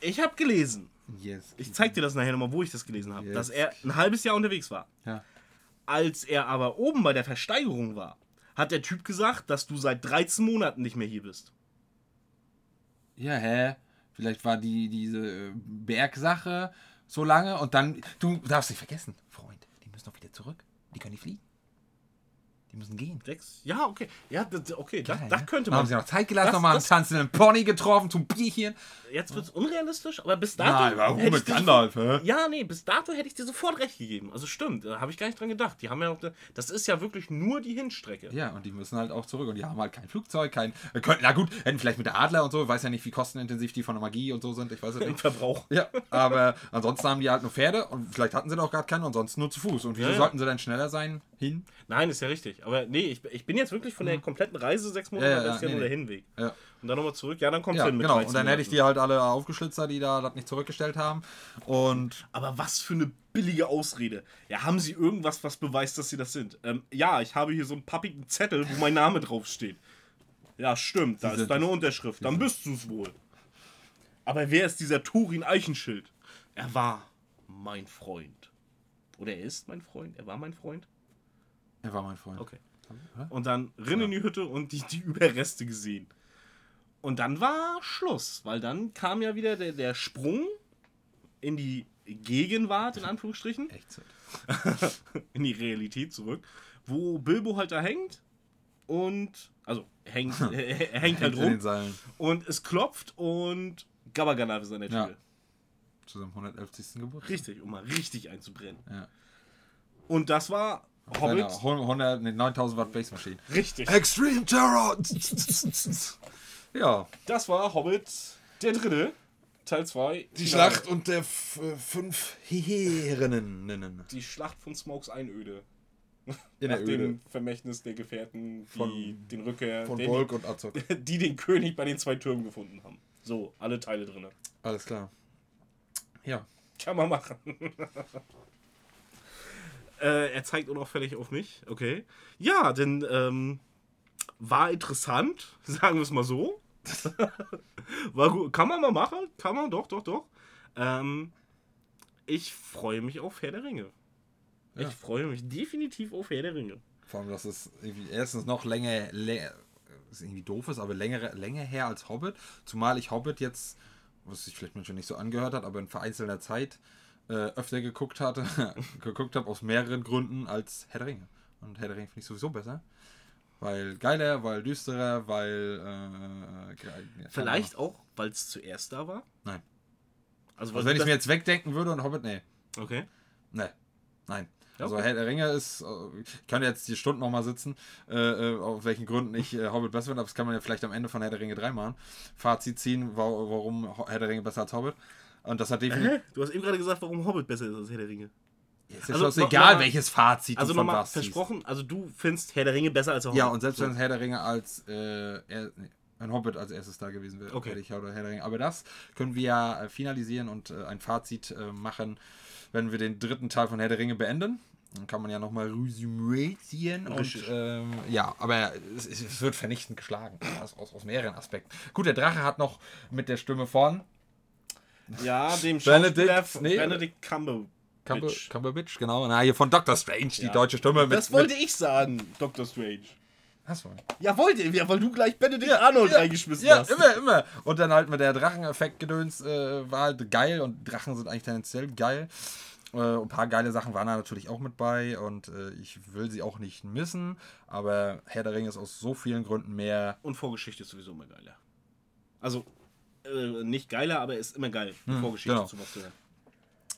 Ich habe gelesen, Yes. ich zeig dir das nachher nochmal, wo ich das gelesen habe, Yes. dass er ein halbes Jahr unterwegs war. Ja. Als er aber oben bei der Versteigerung war, hat der Typ gesagt, dass du seit 13 Monaten nicht mehr hier bist. ja, hä? Vielleicht war die diese äh, Bergsache so lange und dann, du darfst nicht vergessen, Freund, die müssen doch wieder zurück. Die können nicht fliegen. Die müssen gehen. Sechs? Ja, okay. Ja, okay, das, Geil, das ne? könnte Dann Haben man. sie noch Zeit gelassen, Das- nochmal einen das- tanzenden Pony getroffen zum Bierchen. Jetzt wird es unrealistisch, aber bis dato. Nein, warum hätte mit Gandalf, hä? Ja, nee, bis dato hätte ich dir sofort recht gegeben. Also stimmt, da habe ich gar nicht dran gedacht. Die haben ja noch. Das ist ja wirklich nur die Hinstrecke. Ja, und die müssen halt auch zurück. Und die haben halt kein Flugzeug, kein. Könnten, na gut, hätten vielleicht mit der Adler und so, ich weiß ja nicht, wie kostenintensiv die von der Magie und so sind, ich weiß es Im nicht. Verbrauch. Ja, aber ansonsten haben die halt nur Pferde und vielleicht hatten sie doch gar keine, ansonsten nur zu Fuß. Und wieso Ja, ja. sollten sie denn schneller sein hin? Nein, ist ja richtig. Aber nee, ich, ich bin jetzt wirklich von der kompletten Reise sechs Monate, Ja, ja, ja nee, nur der. Hinweg. Ja, Und dann nochmal zurück, ja, dann kommt ja hin mit genau. 13 Und dann hätte ich die halt alle aufgeschlitzt, die da das nicht zurückgestellt haben. Und Aber was für eine billige Ausrede. Ja, haben Sie irgendwas, was beweist, dass Sie das sind? Ähm, ja, ich habe hier so einen pappigen Zettel, wo mein Name draufsteht. Ja, stimmt, da Sie ist deine es. Unterschrift. Dann bist du es wohl. Aber wer ist dieser Turin Eichenschild? Er war mein Freund. Oder er ist mein Freund? Er war mein Freund? Er war mein Freund. Okay. Und dann rin in die Hütte und die, die [LAUGHS] Überreste gesehen. Und dann war Schluss, weil dann kam ja wieder der, der Sprung in die Gegenwart, in Anführungsstrichen, Echtzeit. [LAUGHS] in die Realität zurück, wo Bilbo halt da hängt und, also hängt, [LAUGHS] er hängt halt in den rum und es klopft und Gabaganav ist an der Ja. Tür. Zu seinem 111. Geburtstag. Richtig, um mal richtig einzubrennen. Ja. Und das war Hobbit. Seine 100, nee, 9000 Watt Bassmaschine. Richtig. Extreme Terror! [LAUGHS] Ja, Das war Hobbit der dritte, Teil 2. die Schlacht und der f äh, fünf Herinnen. Die Schlacht von Smokes Einöde. In Nach der Öde. dem Vermächtnis der Gefährten, die Von- den Rückkehr, Von Volk und Azog. [LAUGHS] die den König bei den zwei Türmen gefunden haben. So, alle Teile drin. Alles klar. Ja. Kann man machen. [LAUGHS] äh, er zeigt unauffällig auf mich. Okay. Ja, denn ähm, war interessant, [LAUGHS] sagen wir es mal so. [LAUGHS] war gut. Kann man mal machen. Kann man, doch, doch, doch. Ähm, ich freue mich auf Herr der Ringe. Ja. Ich freue mich definitiv auf Herr der Ringe. Vor allem, dass es erstens noch länger, länger ist irgendwie doof ist, aber längere, länger her als Hobbit. Zumal ich Hobbit jetzt, was sich vielleicht manchmal nicht so angehört hat, aber in vereinzelter Zeit äh, öfter geguckt hatte, [LAUGHS] geguckt habe aus mehreren Gründen als Herr der Ringe. Und Herr der Ringe finde ich sowieso besser. Weil geiler, weil düsterer, weil äh, ja, Vielleicht auch, weil es zuerst da war. Nein. Also, Also wenn ich mir jetzt wegdenken würde und Hobbit, nee. Okay. Nee. Nein. Ja, Also okay. Herr der Ringe ist, äh, ich kann jetzt die Stunden nochmal sitzen, äh, äh, auf welchen Gründen ich äh, Hobbit besser finde, aber das kann man ja vielleicht am Ende von Herr der Ringe 3 machen. Fazit ziehen, wa warum Herr der Ringe besser als Hobbit. Und das hat definitiv. Du hast eben gerade gesagt, warum Hobbit besser ist als Herr der Ringe. Ist ja Also, no- egal, nochmal- welches Fazit Also du von ziehst. versprochen, also du findest Herr der Ringe besser als Hobbit. Ja, und selbst So. wenn Herr der Ringe als äh, er, nee, ein Hobbit als erstes da gewesen wäre, Okay. hätte ich oder Herr der Ringe. Aber das können wir ja äh, finalisieren und äh, ein Fazit äh, machen, wenn wir den dritten Teil von Herr der Ringe beenden. Dann kann man ja nochmal resümieren und ähm, ja, aber es, es wird vernichtend geschlagen. Aus, aus, aus mehreren Aspekten. Gut, der Drache hat noch mit der Stimme von Ja, dem Benedict- Schauspieler nee, Benedict Cumberbatch. Cumber, Cumberbatch, genau. Na, hier von Doctor Strange, die Ja. deutsche Stimme mit. Das wollte ich sagen, Dr. Strange. Achso. Ja, wollte ich, ja, weil du gleich Benedict Arnold reingeschmissen Ja, hast. immer, immer. Und dann halt mit der Dracheneffekt-Gedöns äh, war halt geil und Drachen sind eigentlich tendenziell geil. Äh, ein paar geile Sachen waren da natürlich auch mit bei und äh, ich will sie auch nicht missen, aber Herr der Ringe ist aus so vielen Gründen mehr. Und Vorgeschichte ist sowieso immer geiler. Also, äh, nicht geiler, aber ist immer geil, die Vorgeschichte genau. zu was zu hören.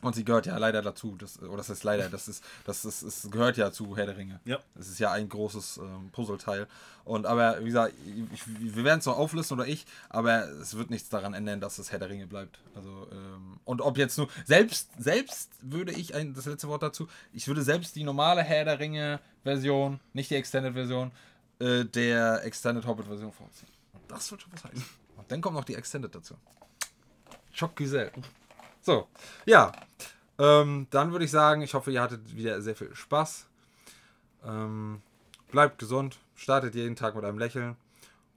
Und sie gehört ja leider dazu. Das, oder das ist leider, das ist, das ist, es gehört ja zu Herr der Ringe. Ja. Das ist ja ein großes ähm, Puzzleteil. Und aber, wie gesagt, ich, wir werden es noch auflisten oder ich, aber es wird nichts daran ändern, dass es Herr der Ringe bleibt. Also, ähm, und ob jetzt nur, selbst, selbst würde ich, ein, das letzte Wort dazu, ich würde selbst die normale Herr der Ringe-Version, nicht die Extended-Version, äh, der Extended Hobbit-Version vorziehen. Das wird schon was heißen. Dann kommt noch die Extended dazu. Schock Güzel. So, ja. Ähm, dann würde ich sagen, ich hoffe, ihr hattet wieder sehr viel Spaß. Ähm, bleibt gesund, startet jeden Tag mit einem Lächeln.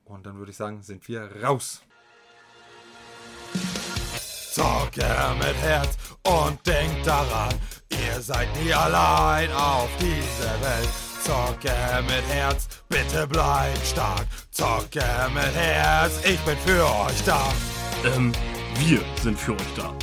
Und dann würde ich sagen, sind wir raus. Zocke mit Herz und denkt daran, ihr seid nie allein auf dieser Welt. Zocke mit Herz, bitte bleibt stark. Zocke mit Herz, ich bin für euch da. Ähm, wir sind für euch da.